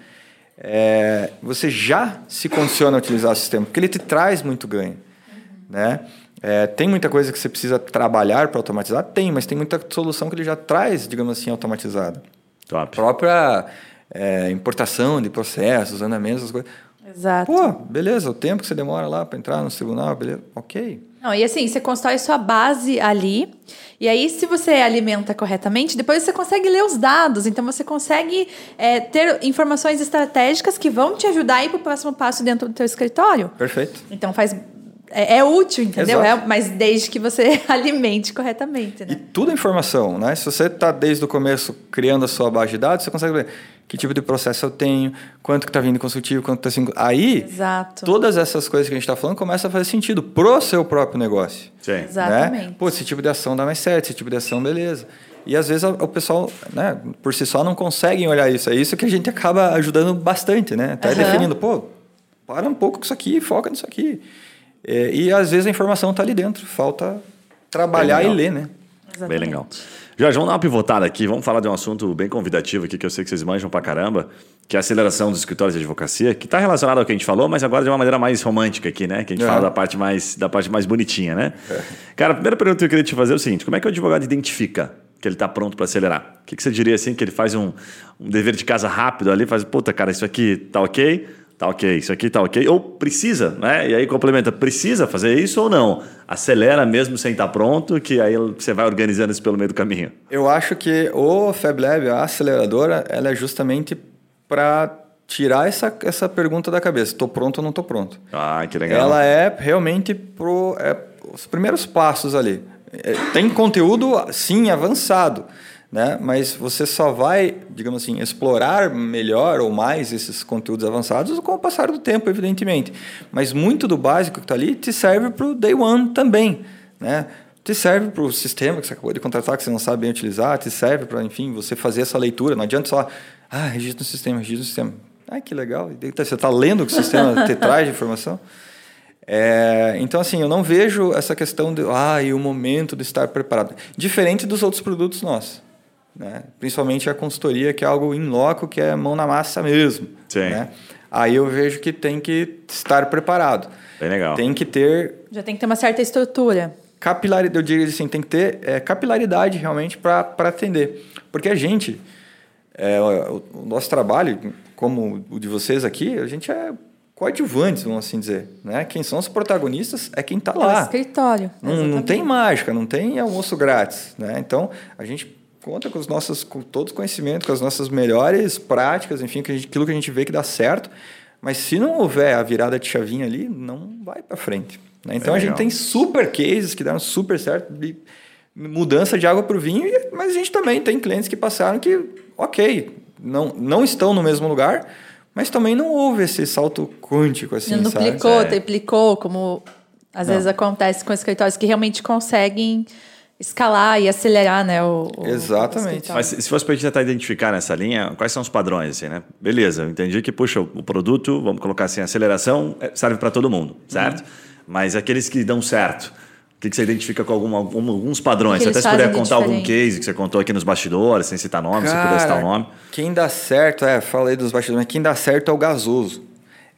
É, você já se condiciona a utilizar o sistema, porque ele te traz muito ganho, uhum. né? É, tem muita coisa que você precisa trabalhar para automatizar? Tem, mas tem muita solução que ele já traz, digamos assim, automatizada. Top. A própria é, importação de processos, andamentos, essas coisas. Exato. Pô, beleza, o tempo que você demora lá para entrar no tribunal, beleza, ok. Não, e assim, você constrói sua base ali, e aí, se você alimenta corretamente, depois você consegue ler os dados, então você consegue é, ter informações estratégicas que vão te ajudar a ir para o próximo passo dentro do teu escritório. Perfeito. Então faz é, é, útil, entendeu? É, mas desde que você <laughs> alimente corretamente. Né? E tudo é informação, né? Se você está desde o começo criando a sua base de dados, você consegue ver que tipo de processo eu tenho, quanto que está vindo consultivo, quanto está... Aí, Exato. todas essas coisas que a gente está falando começam a fazer sentido pro seu próprio negócio. Sim. Né? Exatamente. Pô, esse tipo de ação dá mais certo, esse tipo de ação, beleza. E às vezes o pessoal, né, por si só, não conseguem olhar isso. É isso que a gente acaba ajudando bastante, né? Até uhum. definindo, pô, para um pouco com isso aqui, foca nisso aqui. É, e às vezes a informação está ali dentro, falta trabalhar e ler, né? Exatamente. Bem legal. Jorge, vamos dar uma pivotada aqui, vamos falar de um assunto bem convidativo aqui, que eu sei que vocês manjam pra caramba, que é a aceleração dos escritórios de advocacia, que está relacionado ao que a gente falou, mas agora de uma maneira mais romântica aqui, né? Que a gente é. fala da parte, mais, da parte mais bonitinha, né? É. Cara, a primeira pergunta que eu queria te fazer é o seguinte: como é que o advogado identifica que ele está pronto para acelerar? O que, que, você diria assim, que ele faz um, um dever de casa rápido ali, faz, puta, cara, isso aqui tá ok? Tá ok, isso aqui tá ok. Ou precisa, né? E aí complementa, precisa fazer isso ou não? Acelera mesmo sem estar tá pronto, que aí você vai organizando isso pelo meio do caminho. Eu acho que o FabLab, a aceleradora, ela é justamente para tirar essa, essa pergunta da cabeça. Estou pronto ou não estou pronto? Ah, que legal. Ela é realmente pro, é, os primeiros passos ali. É, tem conteúdo, sim, avançado né? Mas você só vai, digamos assim, explorar melhor ou mais esses conteúdos avançados com o passar do tempo, evidentemente. Mas muito do básico que está ali te serve para o day one também, né? Te serve para o sistema que você acabou de contratar, que você não sabe bem utilizar, te serve para, enfim, você fazer essa leitura. Não adianta só, ah, registro no sistema, registro no sistema. Ah, que legal. Você está lendo o que o sistema <laughs> te traz de informação? É, então, assim, eu não vejo essa questão de, ah, e o momento de estar preparado. Diferente dos outros produtos nossos. Né? Principalmente a consultoria, que é algo in loco, que é mão na massa mesmo. Sim. Né? Aí eu vejo que tem que estar preparado. Bem legal. Tem que ter. Já tem que ter uma certa estrutura. Capilaridade, eu diria assim, tem que ter é, capilaridade realmente para atender. Porque a gente, é, o, o, nosso trabalho, como o de vocês aqui, a gente é coadjuvantes, vamos assim dizer. Né? Quem são os protagonistas é quem está lá. É o escritório. Não, não tem mágica, não tem almoço grátis. Né? Então, a gente conta com os nossos, com todos os conhecimentos, com as nossas melhores práticas, enfim, que gente, aquilo que a gente vê que dá certo. Mas se não houver a virada de chavinha ali, não vai para frente. Né? Então é a gente tem super cases que deram super certo de mudança de água para o vinho, mas a gente também tem clientes que passaram que, ok, não, não estão no mesmo lugar, mas também não houve esse salto quântico assim, Não duplicou, sabe? triplicou, como às não. vezes acontece com escritórios que realmente conseguem escalar e acelerar, né? O, Exatamente. O Mas se fosse para a gente tentar identificar nessa linha, quais são os padrões, assim, né? Beleza, eu entendi que, puxa, o produto, vamos colocar assim, aceleração é, serve para todo mundo, certo? Uhum. Mas aqueles que dão certo, O que, que você identifica com algum, alguns padrões? Se até se puder contar algum case que você contou aqui nos bastidores, sem citar nome, Cara, se puder citar o nome. Quem dá certo, é, falei dos bastidores, mas quem dá certo é o gasoso.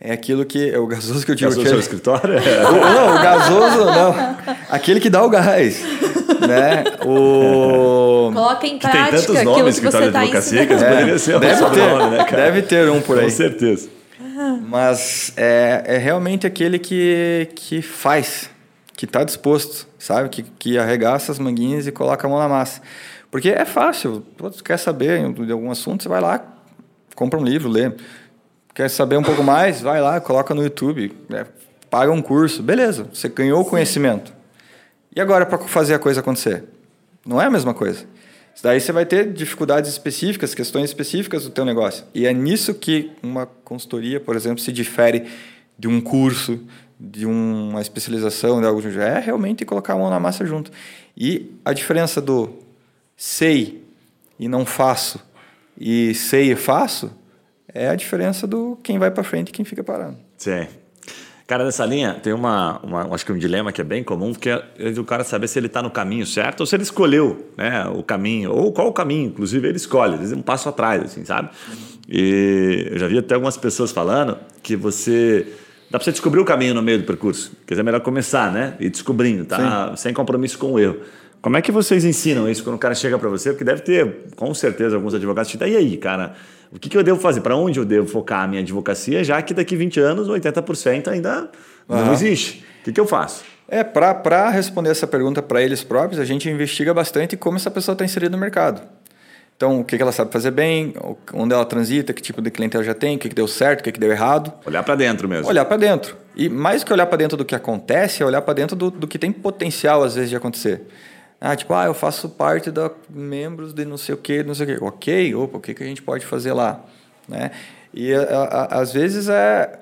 É aquilo que. É o gasoso que eu digo. Gasoso que é o escritório? <laughs> não, o gasoso, não. Aquele que dá o gás. Né? O... <laughs> Coloca em prática que tem tantos nomes que você está advocacia que é, poderia ser deve ter, nome, né, cara? Deve ter um por aí. Com certeza. Mas é, é realmente aquele que, que faz que está disposto, sabe? Que, que arregaça as manguinhas e coloca a mão na massa. Porque é fácil. Você quer saber de algum assunto, você vai lá, compra um livro, lê. Quer saber um pouco mais? Vai lá, coloca no YouTube, né? paga um curso. Beleza, você ganhou o conhecimento. E agora para fazer a coisa acontecer? Não é a mesma coisa. Daí você vai ter dificuldades específicas, questões específicas do teu negócio. E é nisso que uma consultoria, por exemplo, se difere de um curso, de uma especialização, de algo de é realmente colocar a mão na massa junto. E a diferença do sei e não faço e sei e faço é a diferença do quem vai para frente e quem fica parado. Sim. Cara, nessa linha tem uma, uma, acho que um dilema que é bem comum, que é o cara saber se ele está no caminho certo ou se ele escolheu né, o caminho, ou qual o caminho, inclusive ele escolhe, às vezes um passo atrás, assim, sabe? E eu já vi até algumas pessoas falando que você Dá para você descobrir o caminho no meio do percurso. Quer dizer, é melhor começar, né? E descobrindo, tá? Sim. Sem compromisso com o erro. Como é que vocês ensinam isso quando o cara chega para você? Porque deve ter, com certeza, alguns advogados que e aí, cara, o que, que eu devo fazer? Para onde eu devo focar a minha advocacia, já que daqui 20 anos 80% ainda uhum. não existe? O que, que eu faço? É, para responder essa pergunta para eles próprios, a gente investiga bastante como essa pessoa está inserida no mercado. Então, o que ela sabe fazer bem, onde ela transita, que tipo de cliente ela já tem, o que deu certo, o que deu errado. Olhar para dentro mesmo. Olhar para dentro. E mais que olhar para dentro do que acontece, é olhar para dentro do, do que tem potencial, às vezes, de acontecer. Ah, tipo, ah, eu faço parte da membros de não sei o quê, não sei o quê. Ok, opa, o que, que a gente pode fazer lá? Né? E a, a, às vezes é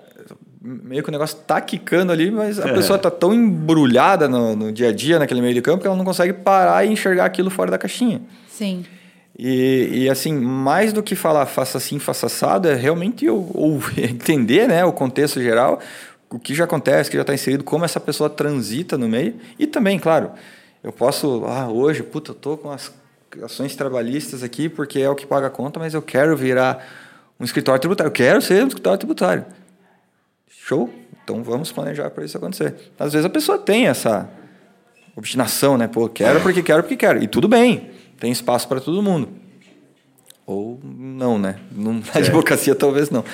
meio que o negócio tá quicando ali, mas a é. pessoa tá tão embrulhada no, no, dia a dia, naquele meio de campo, que ela não consegue parar e enxergar aquilo fora da caixinha. Sim. E, e, assim, mais do que falar faça assim, faça assado, é realmente ou, ou <laughs> entender né, o contexto geral, o que já acontece, o que já está inserido, como essa pessoa transita no meio. E também, claro, eu posso, ah, hoje, puta, eu tô com as ações trabalhistas aqui porque é o que paga a conta, mas eu quero virar um escritório tributário. Eu quero ser um escritório tributário. Show? Então vamos planejar para isso acontecer. Às vezes a pessoa tem essa obstinação, né? Pô, quero porque quero porque quero. E tudo bem tem espaço para todo mundo. Ou não, né? Na é. advocacia, talvez não.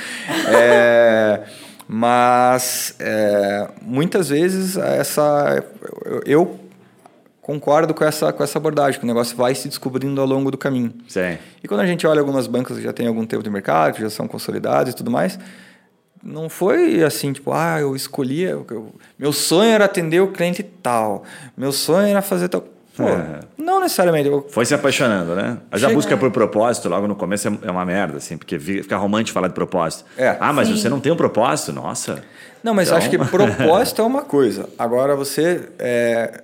É, mas é, muitas vezes essa eu, eu, concordo com essa, com essa abordagem, que o negócio vai se descobrindo ao longo do caminho. Sim. E quando a gente olha algumas bancas que já têm algum tempo de mercado, que já são consolidadas e tudo mais, não foi assim, tipo, ah, eu escolhi, eu, meu sonho era atender o cliente tal, meu sonho era fazer tal. Pô, é. não necessariamente. Eu... Foi se apaixonando, né? A já busca por propósito logo no começo é, é uma merda, assim, porque fica romântico falar de propósito. É. Ah, mas Sim. você não tem um propósito? Nossa. Não, mas então... acho que <laughs> propósito é uma coisa. Agora, você é,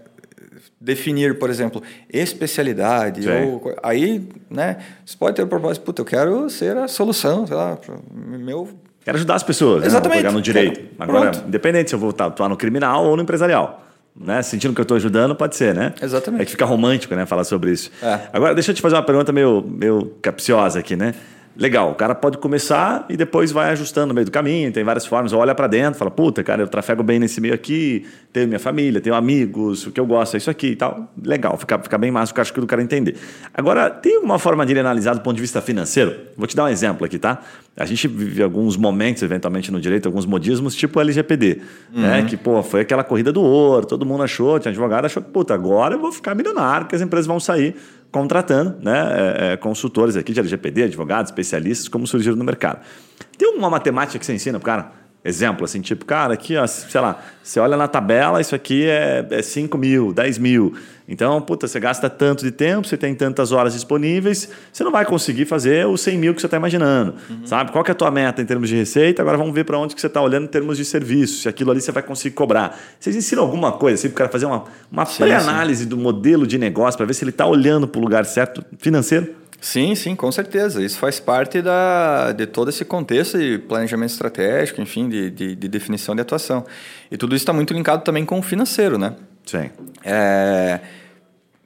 definir, por exemplo, especialidade, Sim. ou, aí, né? Você pode ter o propósito, puta, eu quero ser a solução, sei lá, meu Quero ajudar as pessoas. Exatamente. Né? Pegar no direito. Agora, Pronto. independente se eu vou atuar no criminal ou no empresarial né? Sentindo que eu estou ajudando, pode ser, né? Exatamente. É que fica romântico, né? Falar sobre isso. É. Agora, deixa eu te fazer uma pergunta meio, meio capciosa aqui, né? Legal, o cara pode começar e depois vai ajustando no meio do caminho, tem várias formas, olha para dentro, fala, puta, cara, eu trafego bem nesse meio aqui, tenho minha família, tenho amigos, o que eu gosto é isso aqui e tal. Legal, fica, fica bem massa o que do cara entender. Agora, tem uma forma de ele analisar do ponto de vista financeiro? Vou te dar um exemplo aqui, tá? A gente vive alguns momentos, eventualmente, no direito, alguns modismos, tipo LGPD, uhum. né? Que, pô, foi aquela corrida do ouro, todo mundo achou, tinha advogado, achou que, puta, agora eu vou ficar milionário, que as empresas vão sair contratando né, é, é, consultores aqui de LGPD, advogados, especialistas, como surgiram no mercado. Tem uma matemática que você ensina para o cara? Exemplo, assim, tipo, cara, aqui, ó, sei lá, você olha na tabela, isso aqui é, é 5 mil, 10 mil. Então, puta, você gasta tanto de tempo, você tem tantas horas disponíveis, você não vai conseguir fazer os 100 mil que você está imaginando, uhum. sabe? Qual que é a tua meta em termos de receita? Agora vamos ver para onde que você está olhando em termos de serviço, se aquilo ali você vai conseguir cobrar. Vocês ensinam alguma coisa assim para o cara fazer uma, uma pré-análise do modelo de negócio para ver se ele está olhando para o lugar certo financeiro? Sim, sim, com certeza. Isso faz parte da, de todo esse contexto de planejamento estratégico, enfim, de, de, de definição de atuação. E tudo isso está muito linkado também com o financeiro, né? Sim. É,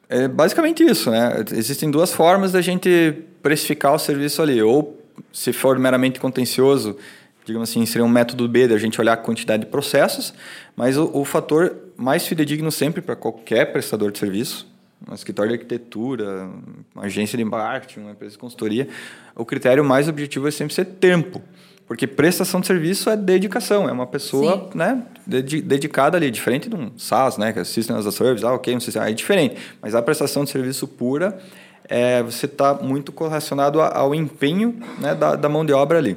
é basicamente isso, né? Existem duas formas da gente precificar o serviço ali. Ou, se for meramente contencioso, digamos assim, seria um método B da gente olhar a quantidade de processos, mas o, o fator mais fidedigno sempre para qualquer prestador de serviço, um escritório de arquitetura, uma agência de marketing, uma empresa de consultoria, o critério mais objetivo é sempre ser tempo. Porque prestação de serviço é dedicação, é uma pessoa né, dedicada ali, diferente de um SaaS, né, que é System as a Service, ah, ok, sei se é diferente. Mas a prestação de serviço pura, é, você está muito correlacionado ao empenho né, da, da mão de obra ali.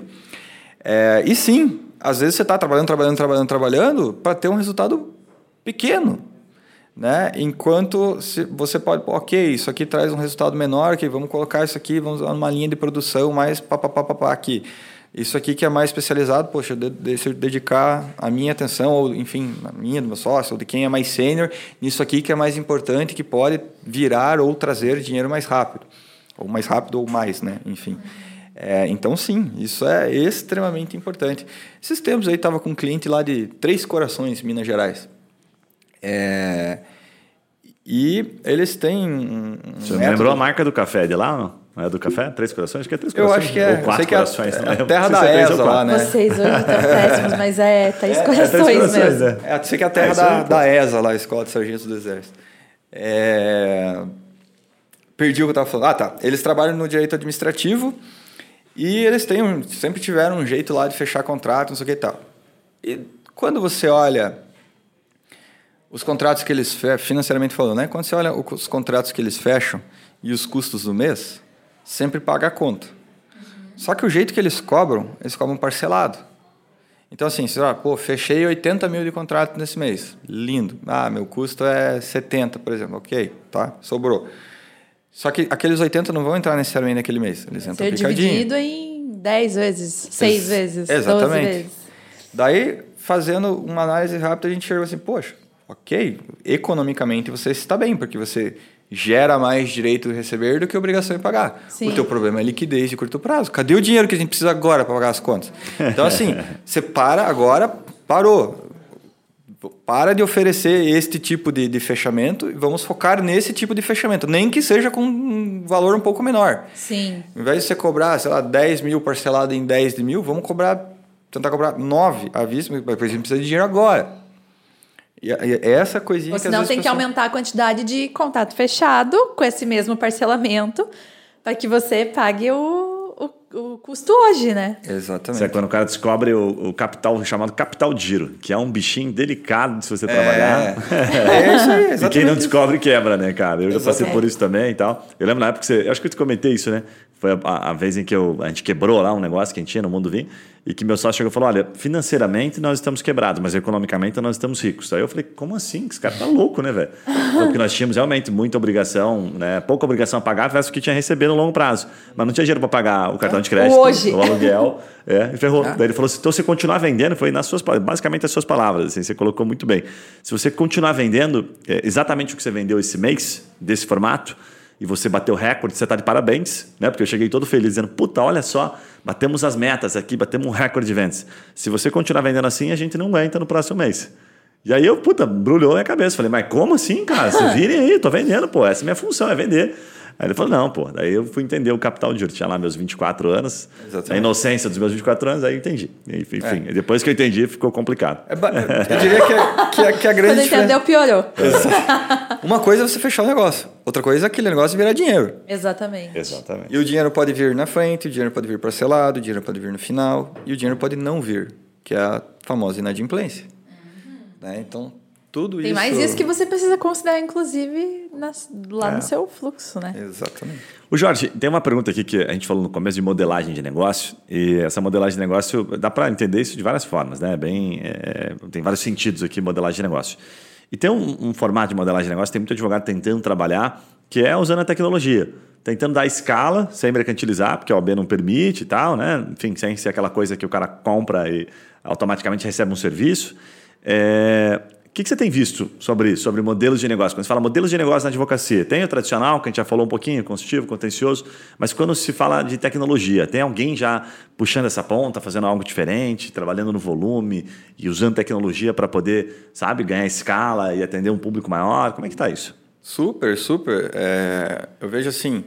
É, e sim, às vezes você está trabalhando, trabalhando, trabalhando, trabalhando para ter um resultado pequeno. Né? Enquanto você pode, ok, isso aqui traz um resultado menor, que vamos colocar isso aqui, vamos usar uma linha de produção mais papapá aqui. Isso aqui que é mais especializado, poxa, de, de, dedicar a minha atenção, ou enfim, a minha, do meu sócio, ou de quem é mais sênior, nisso aqui que é mais importante, que pode virar ou trazer dinheiro mais rápido. Ou mais rápido ou mais, né? Enfim. É, então, sim, isso é extremamente importante. Esses tempos aí estava com um cliente lá de Três Corações, Minas Gerais. É, e eles têm. Um Você método... lembrou a marca do café de lá? Não? Não é do café? Três corações? Acho que é três corações. Eu acho que é. Ou quatro que corações. É, é a terra da é ESA lá, né? Vocês hoje estão <laughs> péssimos, mas é três é, corações, é três corações mesmo. É. é, sei que é a terra da, da ESA lá, a Escola de Sargentos do Exército. É... Perdi o que eu estava falando. Ah, tá. Eles trabalham no direito administrativo e eles têm um, sempre tiveram um jeito lá de fechar contrato, não sei o que e tal. E quando você olha os contratos que eles fecham, financeiramente falando, né? Quando você olha os contratos que eles fecham e os custos do mês, sempre paga a conta. Só que o jeito que eles cobram, eles cobram parcelado. Então, assim, você fala, pô, fechei 80 mil de contrato nesse mês. Lindo. Ah, meu custo é 70, por exemplo. Ok, tá, sobrou. Só que aqueles 80 não vão entrar necessariamente naquele mês. Eles entram Ser picadinho. dividido em 10 vezes, 6 Ex vezes, Exatamente. 12 vezes. Daí, fazendo uma análise rápida, a gente chegou assim, poxa, ok, economicamente você está bem, porque você gera mais direito de receber do que obrigação de pagar. Sim. O teu problema é liquidez de curto prazo. Cadê o dinheiro que a gente precisa agora para pagar as contas? Então, assim, <laughs> você para agora, parou. Para de oferecer este tipo de, de fechamento e vamos focar nesse tipo de fechamento, nem que seja com um valor um pouco menor. Sim. Ao invés de você cobrar, sei lá, 10 mil parcelado em 10 de mil, vamos cobrar, tentar cobrar 9 à vista, porque a gente precisa de dinheiro agora. E essa coisinha Ou senão que tem que aumentar a quantidade de contato fechado com esse mesmo parcelamento para que você pague o, o, custo hoje, né? Exatamente. Isso é quando o cara descobre o, o, capital chamado capital de giro, que é um bichinho delicado de se você é. trabalhar. É, isso aí, exatamente. <laughs> e quem não descobre quebra, né, cara? Eu já passei por isso também e tal. Eu lembro na época que você. Eu acho que eu te comentei isso, né? Foi a, a, vez em que eu, a gente quebrou lá um negócio que a gente tinha no Mundo Vinho e que meu sócio chegou e falou: olha, financeiramente nós estamos quebrados, mas economicamente nós estamos ricos. Aí eu falei: como assim? Esse cara tá louco, né, velho? Porque nós tínhamos realmente muita obrigação, né? pouca obrigação a pagar versus o que tinha a receber no longo prazo. Mas não tinha dinheiro para pagar o cartão de crédito, Hoje. o aluguel. <laughs> É, e ferrou. Ah. Daí ele falou assim: então você continuar vendendo, foi nas suas basicamente as suas palavras, assim, você colocou muito bem. Se você continuar vendendo é, exatamente o que você vendeu esse mês, desse formato, e você bateu recorde, você está de parabéns, né? Porque eu cheguei todo feliz dizendo, puta, olha só, batemos as metas aqui, batemos um recorde de vendas. Se você continuar vendendo assim, a gente não aguenta no próximo mês. E aí eu, puta, brulhou a minha cabeça. Falei, mas como assim, cara? Você <laughs> virem aí, tô vendendo, pô, essa é a minha função, é vender. Aí ele falou, não, pô. Daí eu fui entender o capital de juros. Tinha lá meus 24 anos, Exatamente. a inocência dos meus 24 anos, aí eu entendi. Enfim, é. depois que eu entendi, ficou complicado. É, eu diria que, a, que, a, que a grande Quando entendeu, piorou. Uma coisa é você fechar o negócio. Outra coisa é aquele negócio virar dinheiro. Exatamente. Exatamente. E o dinheiro pode vir na frente, o dinheiro pode vir parcelado, o dinheiro pode vir no final, e o dinheiro pode não vir, que é a famosa inadimplência. Uhum. Né? Então, tudo Tem isso... mais isso que você precisa considerar, inclusive, nas, lá é. no seu fluxo, né? Exatamente. O Jorge, tem uma pergunta aqui que a gente falou no começo de modelagem de negócio, e essa modelagem de negócio dá para entender isso de várias formas, né? Bem, é, tem vários sentidos aqui modelagem de negócio. E tem um, um formato de modelagem de negócio, tem muito advogado tentando trabalhar, que é usando a tecnologia tentando dar escala sem mercantilizar, porque a OB não permite e tal, né? Enfim, sem ser aquela coisa que o cara compra e automaticamente recebe um serviço. É, que, que você tem visto sobre isso, sobre modelos de negócio? Quando se fala modelos de negócio na advocacia, tem o tradicional, que a gente já falou um pouquinho, consultivo, contencioso, mas quando se fala de tecnologia, tem alguém já puxando essa ponta, fazendo algo diferente, trabalhando no volume e usando tecnologia para poder, sabe, ganhar escala e atender um público maior? Como é que está isso? Super, super. É, eu vejo assim,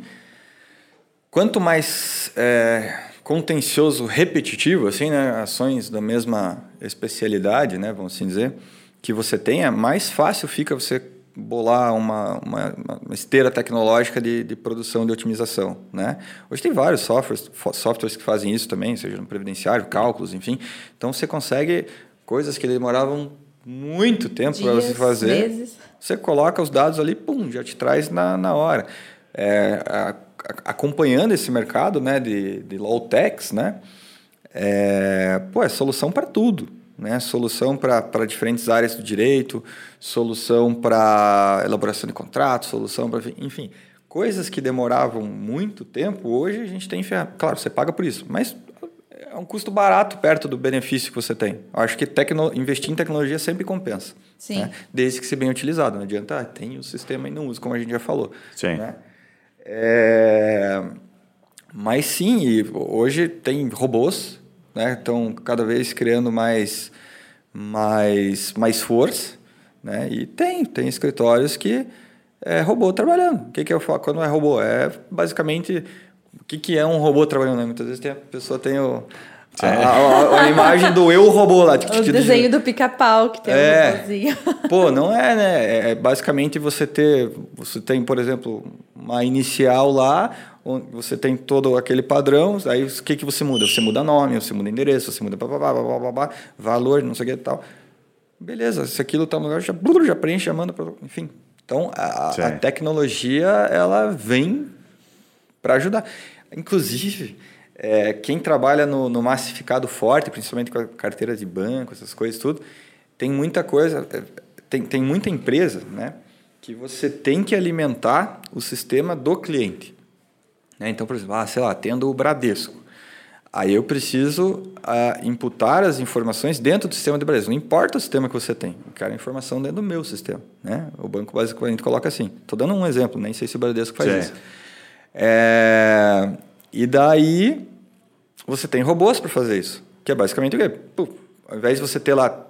quanto mais é, contencioso, repetitivo, assim, né, ações da mesma especialidade, né, vamos assim dizer, que você tenha, mais fácil fica você bolar uma, uma, uma esteira tecnológica de, de, produção de otimização. Né? Hoje tem vários softwares, softwares que fazem isso também, seja no previdenciário, cálculos, enfim. Então você consegue coisas que demoravam muito tempo para você fazer. Meses. Você coloca os dados ali, pum, já te traz na, na hora. É, a, a, acompanhando esse mercado né, de, de low techs, né, é, pô, é solução para tudo né? solução para diferentes áreas do direito, solução para elaboração de contratos, solução para. Enfim, coisas que demoravam muito tempo, hoje a gente tem. Claro, você paga por isso, mas é um custo barato perto do benefício que você tem. Eu acho que tecno, investir em tecnologia sempre compensa. Sim. Né? Desde que seja bem utilizado. Não adianta, ah, tem o sistema e não usa, como a gente já falou. Sim. Né? É... Mas sim, hoje tem robôs né? Estão cada vez criando mais, mais, mais força, né? E tem, tem escritórios que é robô trabalhando. O que, que eu falo quando é robô? É basicamente o que, que é um robô trabalhando. Né? Muitas vezes tem, a pessoa tem o, a, a, a, imagem do eu robô lá. O desenho do pica-pau que tem é, um robôzinho. <laughs> Pô, não é, né? É, é basicamente você ter... Você tem, por exemplo, uma inicial lá, você tem todo aquele padrão, aí o que, que você muda? Você muda nome, você muda endereço, você muda blá, blá, blá, blá, blá, valor, não sei o que e tal. Beleza, se aquilo está no lugar, já, já preenche, já manda, pra, enfim. Então, a, a tecnologia, ela vem para ajudar. Inclusive, é, quem trabalha no, no, massificado forte, principalmente com a carteira de banco, essas coisas tudo, tem muita coisa, é, tem, tem muita empresa, né? Que você tem que alimentar o sistema do cliente. Né? Então, por exemplo, ah, sei lá, tendo o Bradesco. Aí eu preciso uh, imputar as informações dentro do sistema do Bradesco. Não importa o sistema que você tem, eu quero a informação dentro do meu sistema. Né? O banco basicamente coloca assim. Estou dando um exemplo, nem sei se o Bradesco faz Sim. isso. É, e daí você tem robôs para fazer isso. Que é basicamente o quê? Ao invés de você ter lá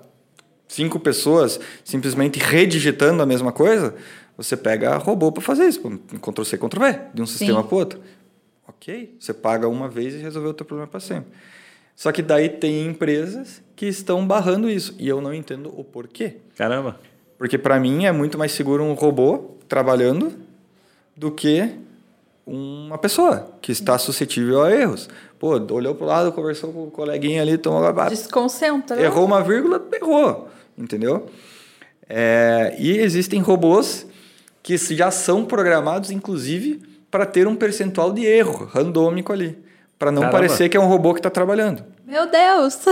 cinco pessoas simplesmente redigitando a mesma coisa, você pega robô para fazer isso. Ctrl-C, Ctrl-V, de um sistema para o outro. Ok, você paga uma vez e resolveu o teu problema para sempre. Só que daí tem empresas que estão barrando isso e eu não entendo o porquê. Caramba. Porque para mim é muito mais seguro um robô trabalhando do que uma pessoa que está suscetível a erros. Pô, olhou para o lado, conversou com o coleguinha ali, tomou a Desconcentra. Errou uma vírgula, errou. Entendeu? É, e existem robôs que já são programados, inclusive, para ter um percentual de erro randômico ali. Para não Caramba. parecer que é um robô que está trabalhando. Meu Deus! <laughs>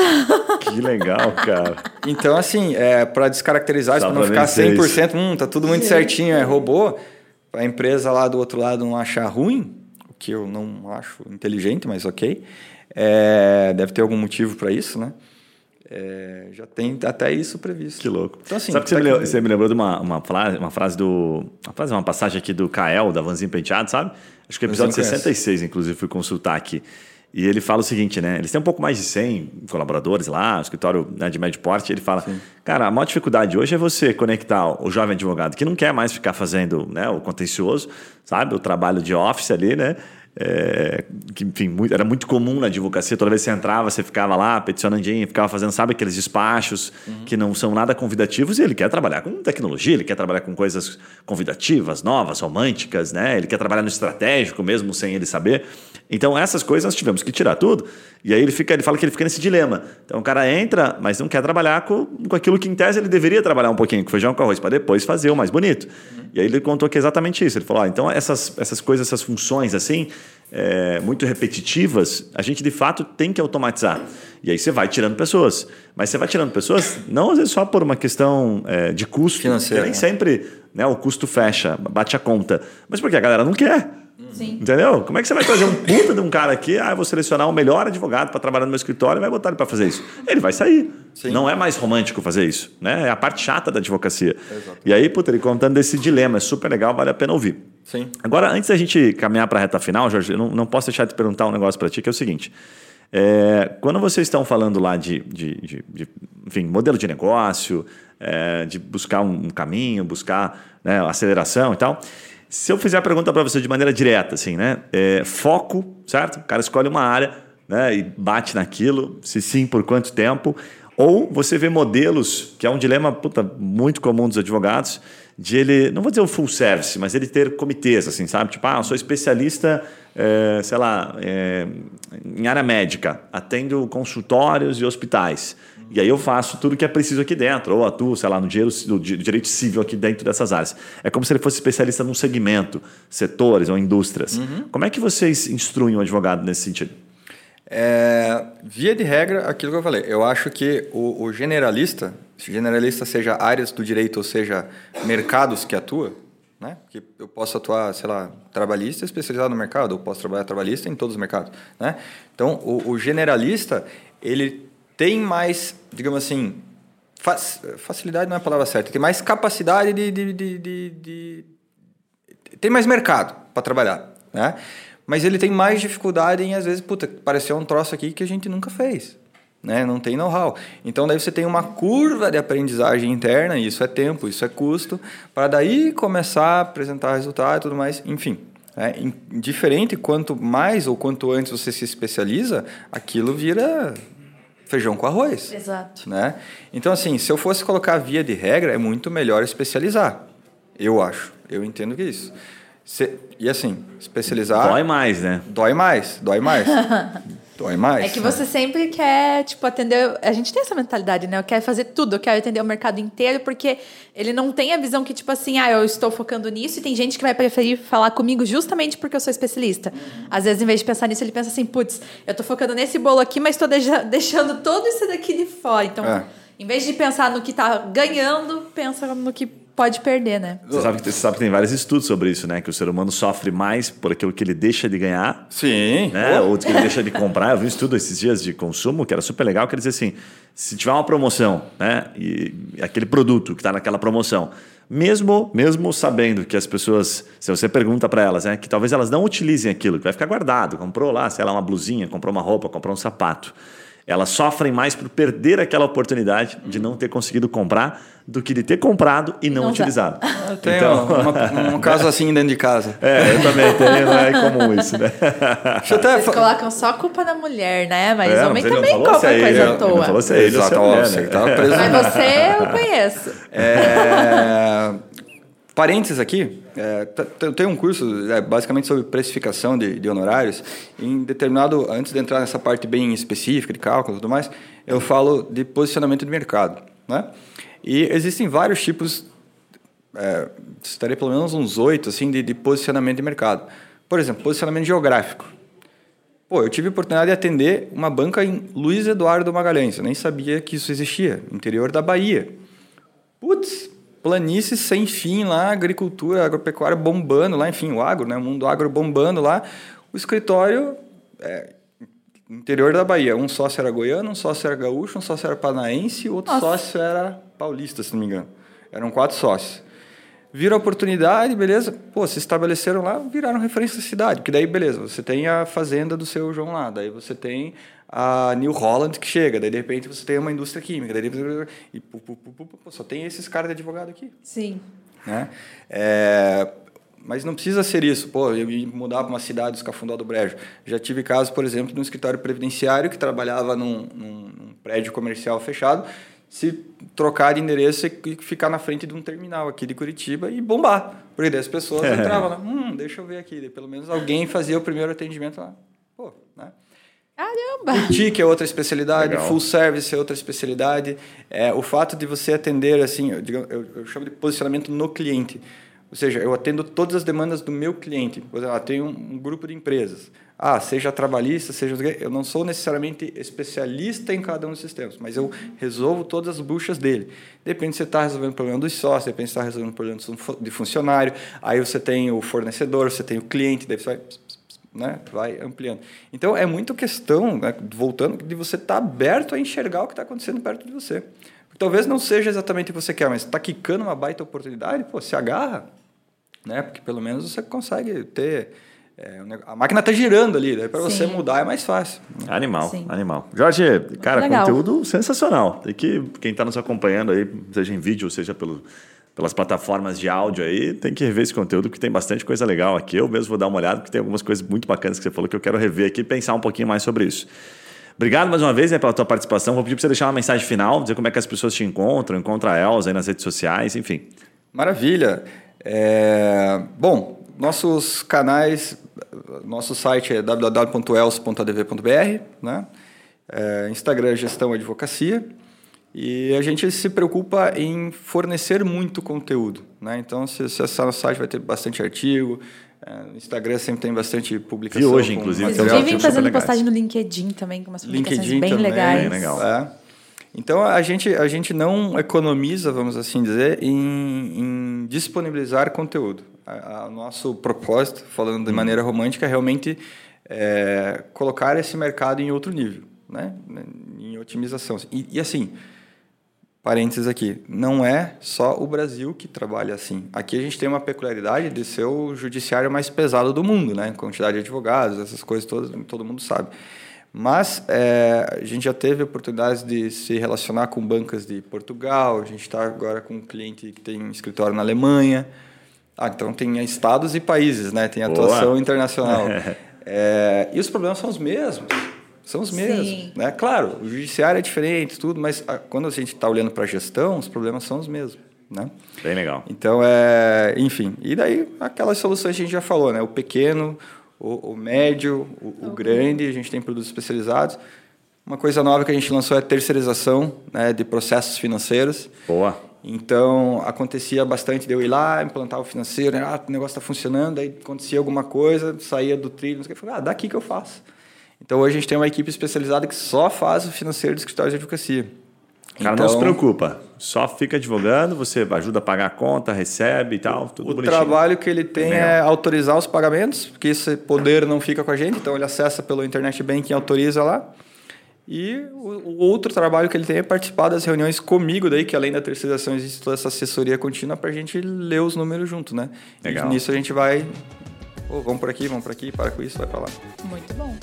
Que legal, cara. Então, assim, é, para descaracterizar isso, para não ficar 100%, hum, tá tudo muito Sim. certinho, é robô, a empresa lá do outro lado não achar ruim, o que eu não acho inteligente, mas ok, é, deve ter algum motivo para isso, né? É, já tem até isso previsto. Que louco. Então, assim, Sabe que você, me lembrou, você me lembrou de uma, uma, frase, uma frase do. Uma frase, uma passagem aqui do Kael, da Vanzinho Penteado, sabe? Acho que é o episódio 66, inclusive, fui consultar aqui. E ele fala o seguinte, né? Eles têm um pouco mais de 100 colaboradores lá, o escritório né, de médio porte. Ele fala: Sim. Cara, a maior dificuldade hoje é você conectar o jovem advogado que não quer mais ficar fazendo né, o contencioso, sabe? O trabalho de office ali, né? É, que, enfim, muito, era muito comum na advocacia, toda vez que você entrava, você ficava lá peticionando ficava fazendo, sabe, aqueles despachos uhum. que não são nada convidativos, e ele quer trabalhar com tecnologia, ele quer trabalhar com coisas convidativas, novas, românticas, né? Ele quer trabalhar no estratégico mesmo sem ele saber. Então, essas coisas nós tivemos que tirar tudo. E aí ele fica, ele fala que ele fica nesse dilema. Então o cara entra, mas não quer trabalhar com, com aquilo que em tese ele deveria trabalhar um pouquinho, com feijão com arroz, para depois fazer o mais bonito. Uhum. E aí ele contou que é exatamente isso. Ele falou: ah, então essas, essas coisas, essas funções assim, é, muito repetitivas, a gente de fato tem que automatizar. E aí você vai tirando pessoas. Mas você vai tirando pessoas, não às vezes só por uma questão é, de custo. Financeiro. Nem sempre né, o custo fecha, bate a conta. Mas porque a galera não quer. Sim. Entendeu? Como é que você vai trazer um puta de um cara aqui? Ah, eu vou selecionar o melhor advogado para trabalhar no meu escritório e vai botar ele para fazer isso. Ele vai sair. Sim. Não é mais romântico fazer isso. Né? É a parte chata da advocacia. E aí, puta, ele contando desse dilema, é super legal, vale a pena ouvir. Sim. Agora, antes da gente caminhar para a reta final, Jorge, eu não, não posso deixar de perguntar um negócio para ti, que é o seguinte. É, quando vocês estão falando lá de, de, de, de enfim, modelo de negócio, é, de buscar um, caminho, buscar né, aceleração e tal, se eu fizer a pergunta para você de maneira direta, assim, né? É, foco, certo? O cara escolhe uma área né, e bate naquilo, se sim, por quanto tempo. Ou você vê modelos, que é um dilema puta, muito comum dos advogados, de ele, não vou dizer o full service, mas ele ter comitês, assim, sabe? Tipo, ah, eu sou especialista, é, sei lá, é, em área médica, atendo consultórios e hospitais. E aí eu faço tudo que é preciso aqui dentro, ou atuo, sei lá, no direito, no direito civil aqui dentro dessas áreas. É como se ele fosse especialista num segmento, setores ou indústrias. Uhum. Como é que vocês instruem o advogado nesse sentido? É, via de regra, aquilo que eu falei. Eu acho que o, o generalista, se generalista seja áreas do direito ou seja mercados que atua, né? Porque eu posso atuar, sei lá, trabalhista especializado no mercado, ou posso trabalhar trabalhista em todos os mercados, né? Então, o, o generalista, ele tem mais, digamos assim, facilidade não é a palavra certa, tem mais capacidade de, de, de, de, de tem mais mercado para trabalhar, né? Mas ele tem mais dificuldade em, às vezes, puta, pareceu um troço aqui que a gente nunca fez. Né? Não tem know-how. Então, daí você tem uma curva de aprendizagem interna, e isso é tempo, isso é custo, para daí começar a apresentar resultado e tudo mais. Enfim, é, diferente, quanto mais ou quanto antes você se especializa, aquilo vira feijão com arroz. Exato. Né? Então, assim, se eu fosse colocar via de regra, é muito melhor especializar. Eu acho. Eu entendo que é isso. Se, e assim, especializar. Dói mais, né? Dói mais, dói mais. <laughs> dói mais. É que você né? sempre quer, tipo, atender. A gente tem essa mentalidade, né? Eu quero fazer tudo, eu quero atender o mercado inteiro, porque ele não tem a visão que, tipo assim, ah, eu estou focando nisso, e tem gente que vai preferir falar comigo justamente porque eu sou especialista. Às vezes, em vez de pensar nisso, ele pensa assim, putz, eu estou focando nesse bolo aqui, mas estou <laughs> deixando todo isso daqui de fora. Então, é. Em vez de pensar no que está ganhando, pensa no que pode perder, né? Você sabe, que, você sabe que tem vários estudos sobre isso, né? Que o ser humano sofre mais por aquilo que ele deixa de ganhar. Sim. Né? Ou que ele deixa de comprar. Eu vi um estudo esses dias de consumo que era super legal, que ele dizia assim, se tiver uma promoção, né? E aquele produto que está naquela promoção, mesmo mesmo sabendo que as pessoas, se você pergunta para elas, né, que talvez elas não utilizem aquilo, que vai ficar guardado, comprou lá, sei lá, uma blusinha, comprou uma roupa, comprou um sapato elas sofrem mais por perder aquela oportunidade de não ter conseguido comprar do que de ter comprado e não, não utilizado. <laughs> Eu tenho então, uma, um caso <laughs> assim dentro de casa. É, eu também tenho, não é comum isso, né? Vocês colocam só a culpa na mulher, né? Mas é, homem também compra é coisa à toa. Não falou se é ele, Exato, mulher, né? Mas você eu conheço. É... Parênteses aqui, é, eu tenho um curso é, basicamente sobre precificação de, de, honorários. Em determinado, antes de entrar nessa parte bem específica de cálculo e tudo mais, eu falo de posicionamento de mercado. Né? E existem vários tipos, é, estarei pelo menos uns oito assim, de, de posicionamento de mercado. Por exemplo, posicionamento geográfico. Pô, eu tive a oportunidade de atender uma banca em Luiz Eduardo Magalhães. Eu nem sabia que isso existia, interior da Bahia. Putz, planície sem fim lá, agricultura, agropecuária bombando lá, enfim, o agro, né? O mundo agro bombando lá. O escritório, é, interior da Bahia, um sócio era goiano, um sócio era gaúcho, um sócio era paranaense, outro Nossa. sócio era paulista, se não me engano. Eram quatro sócios. Viram a oportunidade, beleza? Pô, se estabeleceram lá, viraram referência da cidade. Porque daí, beleza, você tem a fazenda do seu João lá, daí você tem a New Holland que chega, daí de repente você tem uma indústria química, daí e pu, pu, pu, só tem esses caras de advogado aqui. Sim. Né? É, mas não precisa ser isso, pô, eu ia mudar para uma cidade dos Cafundó do Brejo. Já tive casos, por exemplo, no escritório previdenciário que trabalhava num, num, num prédio comercial fechado, se trocar de endereço e ficar na frente de um terminal aqui de Curitiba e bombar. Porque daí as pessoas <laughs> entravam lá, hum, deixa eu ver aqui. pelo menos alguém fazia o primeiro atendimento lá. Pô, né? Caramba! Boutique é outra especialidade, Legal. full service é outra especialidade. É, o fato de você atender, assim, eu, eu, eu chamo de posicionamento no cliente. Ou seja, eu atendo todas as demandas do meu cliente. Por exemplo, eu tenho um, grupo de empresas. Ah, seja trabalhista, seja. Eu não sou necessariamente especialista em cada um dos sistemas, mas eu resolvo todas as buchas dele. Depende se você está resolvendo o problema dos sócios, depende se você está resolvendo o problema de funcionário. Aí você tem o fornecedor, você tem o cliente, daí você vai, né, vai ampliando. Então é muito questão, né, voltando, de você estar tá aberto a enxergar o que está acontecendo perto de você. Talvez não seja exatamente o que você quer, mas está quicando uma baita oportunidade, pô, se agarra, né? Porque pelo menos você consegue ter. É, a máquina está girando ali, daí para você mudar é mais fácil. Animal, Sim. animal. Jorge, cara, Legal. conteúdo sensacional. Tem que quem está nos acompanhando aí, seja em vídeo, seja pelo, pelas plataformas de áudio aí, tem que rever esse conteúdo, que tem bastante coisa legal aqui. Eu mesmo vou dar uma olhada, porque tem algumas coisas muito bacanas que você falou que eu quero rever aqui e pensar um pouquinho mais sobre isso. Obrigado mais uma vez né, pela tua participação. Vou pedir para você deixar uma mensagem final, dizer como é que as pessoas te encontram, encontra a Elza aí nas redes sociais, enfim. Maravilha. É... Bom, nossos canais, nosso site é www.els.adv.br, né? É, Instagram Gestão Advocacia. E a gente se preocupa em fornecer muito conteúdo. Né? Então, se você acessar no site, vai ter bastante artigo, é, no Instagram sempre tem bastante publicação. E hoje, inclusive. Vocês vivem fazendo postagem no LinkedIn também, com umas publicações LinkedIn bem também, legais. Bem legal. É. Então, a gente, a gente não economiza, vamos assim dizer, em, em disponibilizar conteúdo. O nosso propósito, falando de hum. maneira romântica, é realmente é, colocar esse mercado em outro nível, né? em otimização. E, e assim, parênteses aqui, não é só o Brasil que trabalha assim. Aqui a gente tem uma peculiaridade de ser o judiciário mais pesado do mundo, né? Quantidade de advogados, essas coisas todas, todo mundo sabe. Mas é, a gente já teve oportunidades de se relacionar com bancas de Portugal, a gente está agora com um cliente que tem um escritório na Alemanha. Ah, então tem estados e países, né? Tem atuação Boa. internacional. <laughs> é, e os problemas são os mesmos. São os mesmos. Né? Claro, o judiciário é diferente, tudo, mas a, quando a gente está olhando para a gestão, os problemas são os mesmos. Né? Bem legal. Então, é, enfim. E daí, aquelas soluções que a gente já falou, né? O pequeno, o, o médio, o, o grande, a gente tem produtos especializados. Uma coisa nova que a gente lançou é a terceirização né, de processos financeiros. Boa. Então, acontecia bastante de eu ir lá, implantar o financeiro, ah, o negócio está funcionando, aí acontecia alguma coisa, saía do trilho, não sei o que, falei, ah, daqui que eu faço. Então hoje a gente tem uma equipe especializada que só faz o financeiro do escritório de advocacia. O cara então, não se preocupa, só fica advogando, você ajuda a pagar a conta, recebe e tal, tudo O bonitinho. trabalho que ele tem é, é autorizar os pagamentos, porque esse poder não fica com a gente, então ele acessa pelo internet banking e autoriza lá. E o, o, outro trabalho que ele tem é participar das reuniões comigo, daí que além da terceirização existe toda essa assessoria contínua para a gente ler os números junto, né? Legal. E nisso a gente vai, oh, vamos por aqui, vamos por aqui, para com isso, vai para lá. Muito bom.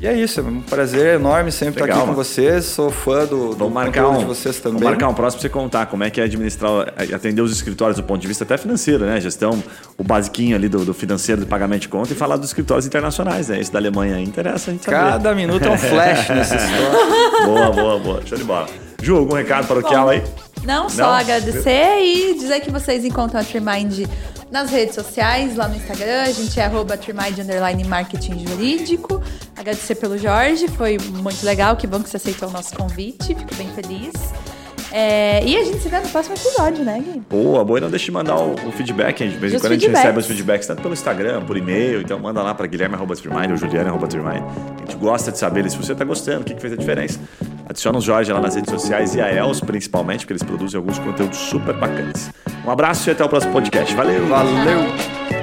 E é isso, é um prazer enorme sempre Legal, estar aqui mano. com vocês. Sou fã do, do marcar um, de vocês também. Vamos marcar um próximo para você contar como é que é administrar, atender os escritórios do ponto de vista até financeiro, né? Gestão, o basiquinho ali do, do financeiro, do pagamento de conta e falar dos escritórios internacionais, né? Esse da Alemanha aí interessa a gente saber. Cada minuto é um flash <laughs> nessa história. boa, boa, boa. Show de bola. Ju, algum recado paroquial aí? Não, só agradecer e dizer que vocês encontram a Trimind nas redes sociais, lá no Instagram, a gente é arroba Underline Marketing Jurídico. Agradecer pelo Jorge, foi muito legal, que bom que você aceitou o nosso convite, fico bem feliz. É, e a gente se vê no próximo episódio, né, Gui? Boa, boa. E não deixe de mandar o, o feedback. De vez em quando a gente recebe os feedbacks, tanto pelo Instagram, por e-mail. Então manda lá para guilherme.trimind ou juliana.trimind. A gente gosta de saber se você está gostando, o que, que fez a diferença. Adiciona o Jorge lá nas redes sociais e a Els, principalmente, porque eles produzem alguns conteúdos super bacanas. Um abraço e até o próximo podcast. Valeu! Valeu!